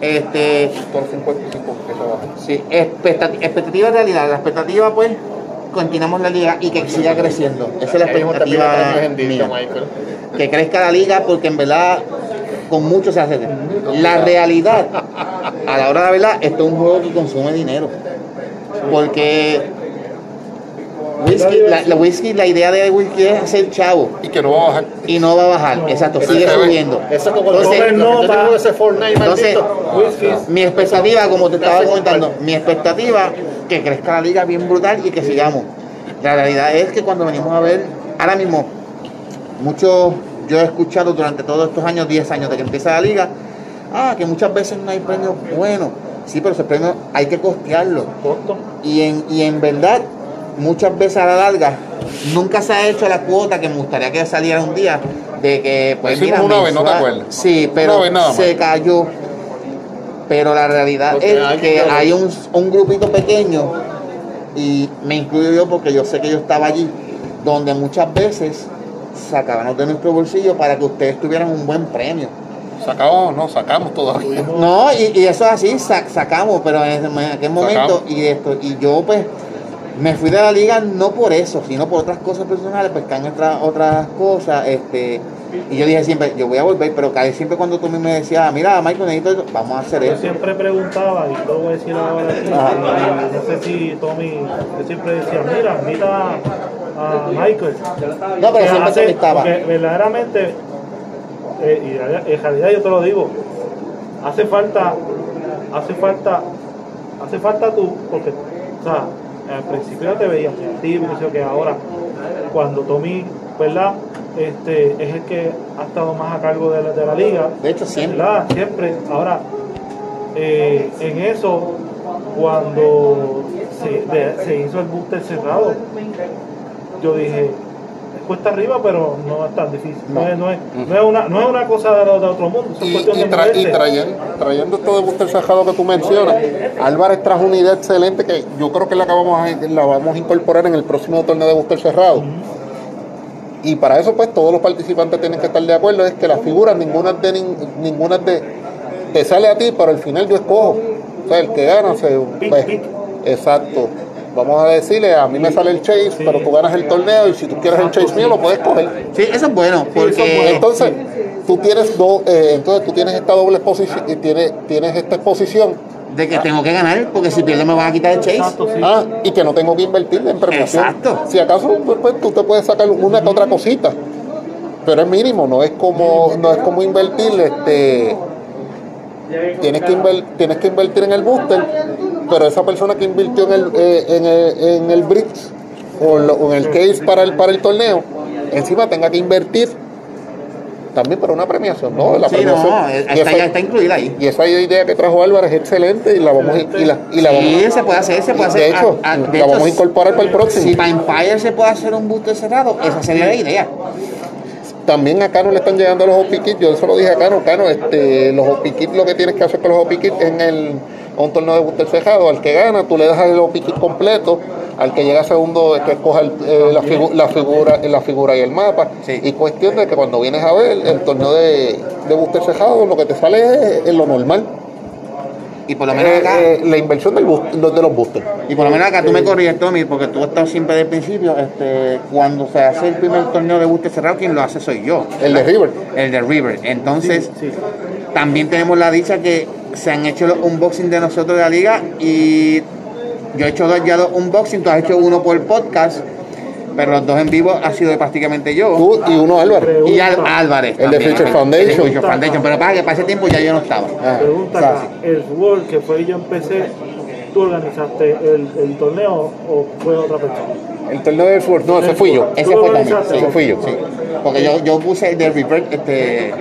Este, Por 55 que se baja. Sí, expectati- expectativa de realidad. La expectativa, pues, continuamos la liga y que siga creciendo. Esa es la expectativa mía. Michael. Que crezca la liga porque en verdad con mucho se hace. La realidad, a la hora de la verdad, esto es un juego que consume dinero. Porque whisky, la, la whisky, la idea de whisky es hacer chavo Y que no va a bajar. y no va a bajar. Exacto, sigue subiendo. Eso es como Entonces, Fortnite Entonces. Whisky. mi expectativa, como te estaba comentando, mi expectativa que crezca la liga bien brutal y que sigamos. La realidad es que cuando venimos a ver, ahora mismo, muchos, yo he escuchado durante todos estos años, 10 años de que empieza la liga, ah, que muchas veces no hay premios buenos. Sí, pero esos premios hay que costearlos. Y en, y en verdad, muchas veces a la larga, nunca se ha hecho la cuota que me gustaría que saliera un día de que, pues Hicimos mira, una vez, ¿no te acuerdas? Sí, pero vez se cayó. Pero la realidad Porque es hay que hay un, un grupito pequeño, y me incluyo yo porque yo sé que yo estaba allí, donde muchas veces sacábamos de nuestro bolsillo para que ustedes tuvieran un buen premio. Sacamos, no, sacamos todavía. No, y, y eso es así, sa- sacamos, pero en, en aquel momento, Sacamos. y esto, y yo pues me fui de la liga no por eso, sino por otras cosas personales, pues que han otras otras cosas, este, y yo dije siempre, yo voy a volver, pero casi siempre cuando tú me decías, mira Michael, necesito esto", vamos a hacer Yo eso. siempre preguntaba, y lo voy a decir ahora aquí, no sé si Tommy, yo siempre decía, mira, invita a Michael. No, pero siempre hace- estaba. Verdaderamente, eh, y en realidad yo te lo digo, hace falta, hace falta, hace falta tú, porque, o sea, al principio ya te veías yo, que ahora, cuando Tommy, ¿verdad? Este, es el que ha estado más a cargo de la, de la liga. De hecho, siempre. ¿verdad? Siempre. Ahora, eh, en eso, cuando se, de- se hizo el booster cerrado, yo dije, es cuesta arriba, pero no es tan difícil. No, es, no, es, no, es una, no es una cosa de, de otro mundo, es Y, cuestión y de trayendo, trayendo esto de Buster Sajado que tú mencionas, Álvarez trajo una idea excelente que yo creo que la, que vamos a, la vamos a incorporar en el próximo torneo de Buster Cerrado. Y para eso, pues, todos los participantes tienen que estar de acuerdo. Es que las figuras, ninguna de nin- ninguna de te sale a ti, pero al final yo escojo. O sea, el que gana se. Pues. Exacto. Vamos a decirle, a mí me sale el chase, pero tú ganas el torneo y si tú quieres el chase mío lo puedes coger. Sí, eso es bueno, porque. Entonces, tú tienes dos, eh, entonces tú tienes esta doble exposición y tienes, tienes esta exposición de que tengo que ganar, porque si pierdo me van a quitar el chase. Exacto, sí. ah, y que no tengo que invertirle en premiación. Exacto. Si acaso pues, pues, tú te puedes sacar una que otra cosita, pero es mínimo, no es como, no es como invertirle este tienes que, inver- tienes que invertir en el booster, pero esa persona que invirtió en el, eh, en el, en el bricks o, lo- o en el case para el, para el torneo, encima tenga que invertir también para una premiación, ¿no? La Sí, premiación. no, y, está, esa, ya está incluida ahí. y esa idea que trajo Álvarez es excelente y la vamos a, y la, y la vamos Sí, a- se puede hacer, se puede de hacer. hecho, Ah, ah, de la hecho, vamos a incorporar para el próximo. Si para Empire se puede hacer un booster cerrado, esa sería la idea. También a Cano le están llegando los kits, yo eso lo dije a Cano, Cano, este, los kits lo que tienes que hacer con los OP kits en el, a un torneo de booster cejado. Al que gana, tú le das el OPK completo. Al que llega segundo, es que escoja el- eh, la, figu- la figura, la figura y el mapa. Sí. Y cuestión de que cuando vienes a ver el torneo de, de booster cejado, lo que te sale es, es lo normal. Y por lo menos Eh, acá, eh, la inversión del de los boosters. y por lo menos acá tú me corriges, Tommy, porque tú has estado siempre desde el principio. Este, cuando se hace el primer torneo de booster cerrado, quien lo hace soy yo. El de River. El de River. Entonces, Sí, sí. también tenemos la dicha que se han hecho los unboxing de nosotros de la liga y yo he hecho dos, ya dos unboxing, tú has hecho uno por podcast, pero los dos en vivo ha sido prácticamente yo. Tú y uno Álvaro. Y Al- Álvarez. El de también. Future Foundation. El de Future Foundation. Pero para que para ese tiempo ya yo no estaba. Ah, Pregunta acá, ¿el World que fue y yo empecé, tú organizaste el, el torneo o fue otra persona? El torneo del Ford, no, ese fui yo. Ese ¿Tú lo fue también. Sí, Ese fui yo. Sí. Porque yo, yo puse el de River, este.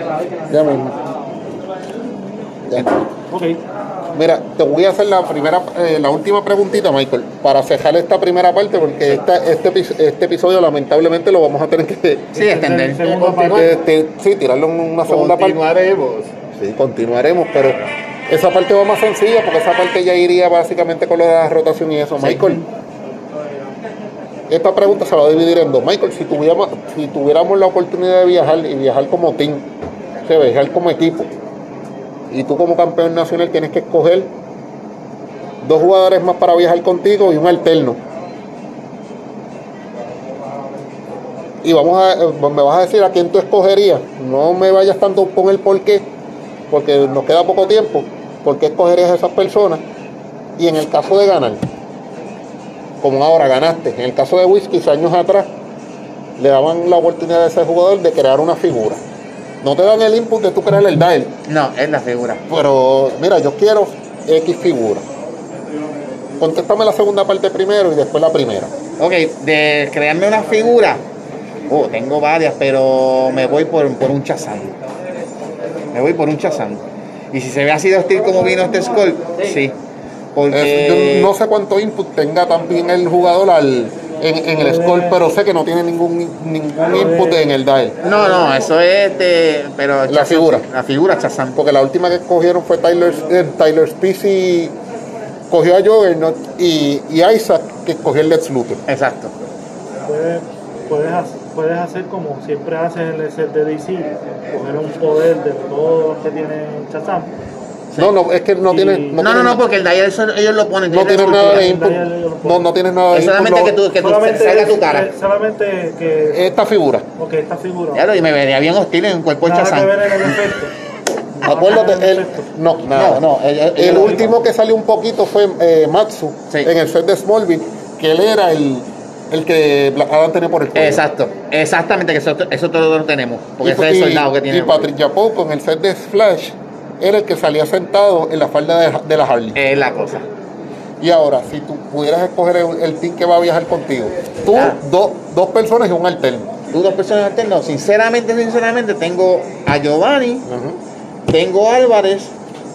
Ya mismo. Ya. Ok, Mira, te voy a hacer la primera, eh, la última preguntita, Michael, para cerrar esta primera parte, porque esta, este, este episodio lamentablemente lo vamos a tener que, Sí, extender. Que- parte. que- sí, tirarlo en una segunda parte. Continuaremos. Sí, continuaremos, pero esa parte va más sencilla, porque esa parte ya iría básicamente con la rotación y eso. Michael, esta pregunta se va a dividir en dos. Michael, si tuviéramos, si tuviéramos la oportunidad de viajar y viajar como team, o sea, viajar como equipo, y tú como campeón nacional tienes que escoger dos jugadores más para viajar contigo y un alterno. Y vamos a, me vas a decir a quién tú escogerías. No me vayas tanto con el por qué, porque nos queda poco tiempo. ¿Por qué escogerías a esas personas? Y en el caso de ganar, como ahora ganaste, en el caso de Whisky, años atrás, le daban la oportunidad a ese jugador de crear una figura. No te dan el input de tú crear el dial, No, es la figura. pero mira, yo quiero X figura. Contéstame la segunda parte primero y después la primera. Ok, de crearme una figura. Oh, tengo varias, pero me voy por, por un Chazán. Me voy por un Chazán. Y si se ve así de hostil como vino este Skull, sí. Porque. Es- yo no sé cuánto input tenga también el jugador al, en, en el score, pero sé que no tiene ningún, ningún input en el dial. No, no, eso es de. Pero La figura. La figura Chazán. Porque la última que escogieron fue Tyler, eh, Tyler Spizzy, cogió a Juggernaut y, y Isaac, que escogió el Lex Luthor. Exacto. puedes, puedes, hacer, puedes hacer como siempre haces en el set de DC, coger un poder de todos los que tiene Shazam. No, no, es que no Y- tiene. No, no, tiene- no, porque el Dyer eso ellos lo ponen. no tiene nada de input. dial No, no tienes nada de Es input. solamente que tú, que tú salga tu cara. eh, solamente que, Esta figura. ok, esta figura. Claro, y me vería bien hostil en cuerpo nada que Chazán. ver en el efecto. Acuérdate, que el, no. No, no, el- el- el último que salió un poquito fue eh, Matsu Sí. en el set de Smallville, que él era el, el que Black Adam tenía por el cuello. Exacto, exactamente, que eso, eso todo lo tenemos. Porque ese es el y- soldado que tiene. y Patrick Japó con el set de Flash era el que salía sentado en la falda de, de la Harley. Es la cosa. Y ahora, si tú pudieras escoger el, el team que va a viajar contigo, tú, Ah. dos- dos personas y un alterno. Tú dos personas alternas. Sinceramente, sinceramente, tengo a Giovanni, tengo a Álvarez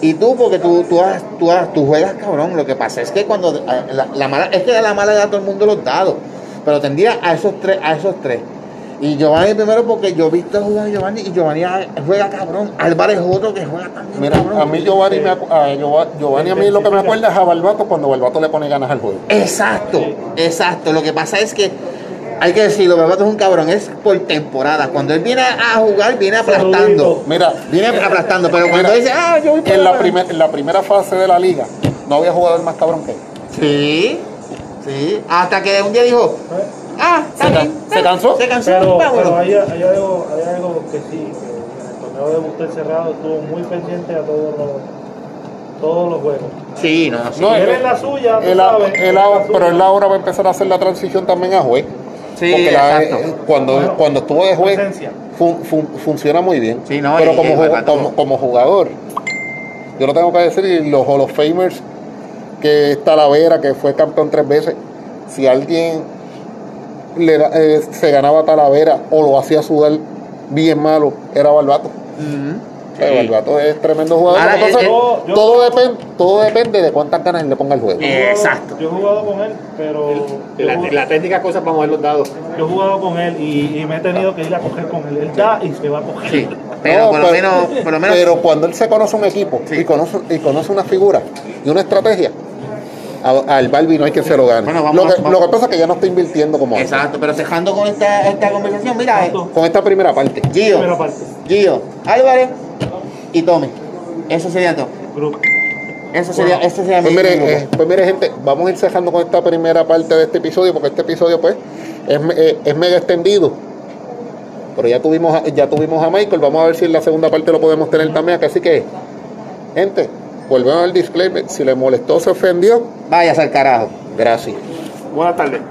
y tú, porque tú, tú, has- tú, has- tú juegas cabrón. Lo que pasa es que cuando eh, la, la mala, es que la mala da a todo el mundo los dados. Pero tendría a esos tres, a esos tres. Y Giovanni primero porque yo he visto jugar a Giovanni y Giovanni juega cabrón. Álvarez es otro que juega también. Mira, cabrón. a mí Giovanni, me, a Giova- Giovanni a mí lo que me acuerda es a Barbato cuando Barbato le pone ganas al juego. Exacto, exacto. Lo que pasa es que hay que decirlo, Barbato es un cabrón, es por temporada. Cuando él viene a jugar, viene aplastando. Mira, Viene aplastando, pero cuando Mira, dice, ah, yo voy en la, primer- en la primera fase de la liga no había jugador más cabrón que él. Sí, sí. Hasta que un día dijo, ah, Se ca- se cansó. Se cansó, Pero, pero hay, hay algo, hay algo que sí, que en el torneo de Buster cerrado estuvo muy pendiente a todos los, todos los juegos. Sí, no, sí. No, él es la suya, tú Él a- sabes, él él es ahora- la pero él ahora va a empezar a hacer la transición también a juez. Sí, Porque la- exacto. eh, cuando, cuando estuvo de juez Presencia. fun- fun- funciona muy bien. Sí, no, pero y- como, y ju- Barbato- como, como jugador, yo lo tengo que decir, y los Hall of Famers, que es Talavera, que fue campeón tres veces, si alguien le eh, se ganaba Talavera o lo hacía sudar bien malo, era Barbato. Pero Sí. Barbato es tremendo jugador. Ahora, Entonces, eh, yo- yo- todo, depende, todo depende de cuántas ganas le ponga el juego. Jugado- Exacto. Yo he jugado con él, pero he La, jugado- la técnica cosa para mover los dados. yo he jugado con él y, y me he tenido que ir a coger con él. Él da y se va a coger. Sí, Pero No, por lo menos, por lo menos pero cuando él se conoce un equipo Sí. y, conoce, y conoce una figura y una estrategia, al Balbi no hay quien se lo gane. Bueno, vamos lo, que, vamos- lo que pasa es que ya no está invirtiendo como antes. Exacto, pero cejando con esta, esta conversación, mira, eh, Con esta primera parte. Gio, Primera parte. Gio, Álvarez y Tommy. Eso sería todo. Grupo. Eso sería, ese sería Pues mi mire, grupo. eh, pues mire, gente, vamos a ir cerrando con esta primera parte de este episodio, porque este episodio, pues, es, eh, es mega extendido. Pero ya tuvimos, a, ya tuvimos a Michael, vamos a ver si en la segunda parte lo podemos tener también. Así que, gente, volvemos al disclaimer. Si le molestó, se ofendió, Váyase al carajo. gracias. Buenas tardes.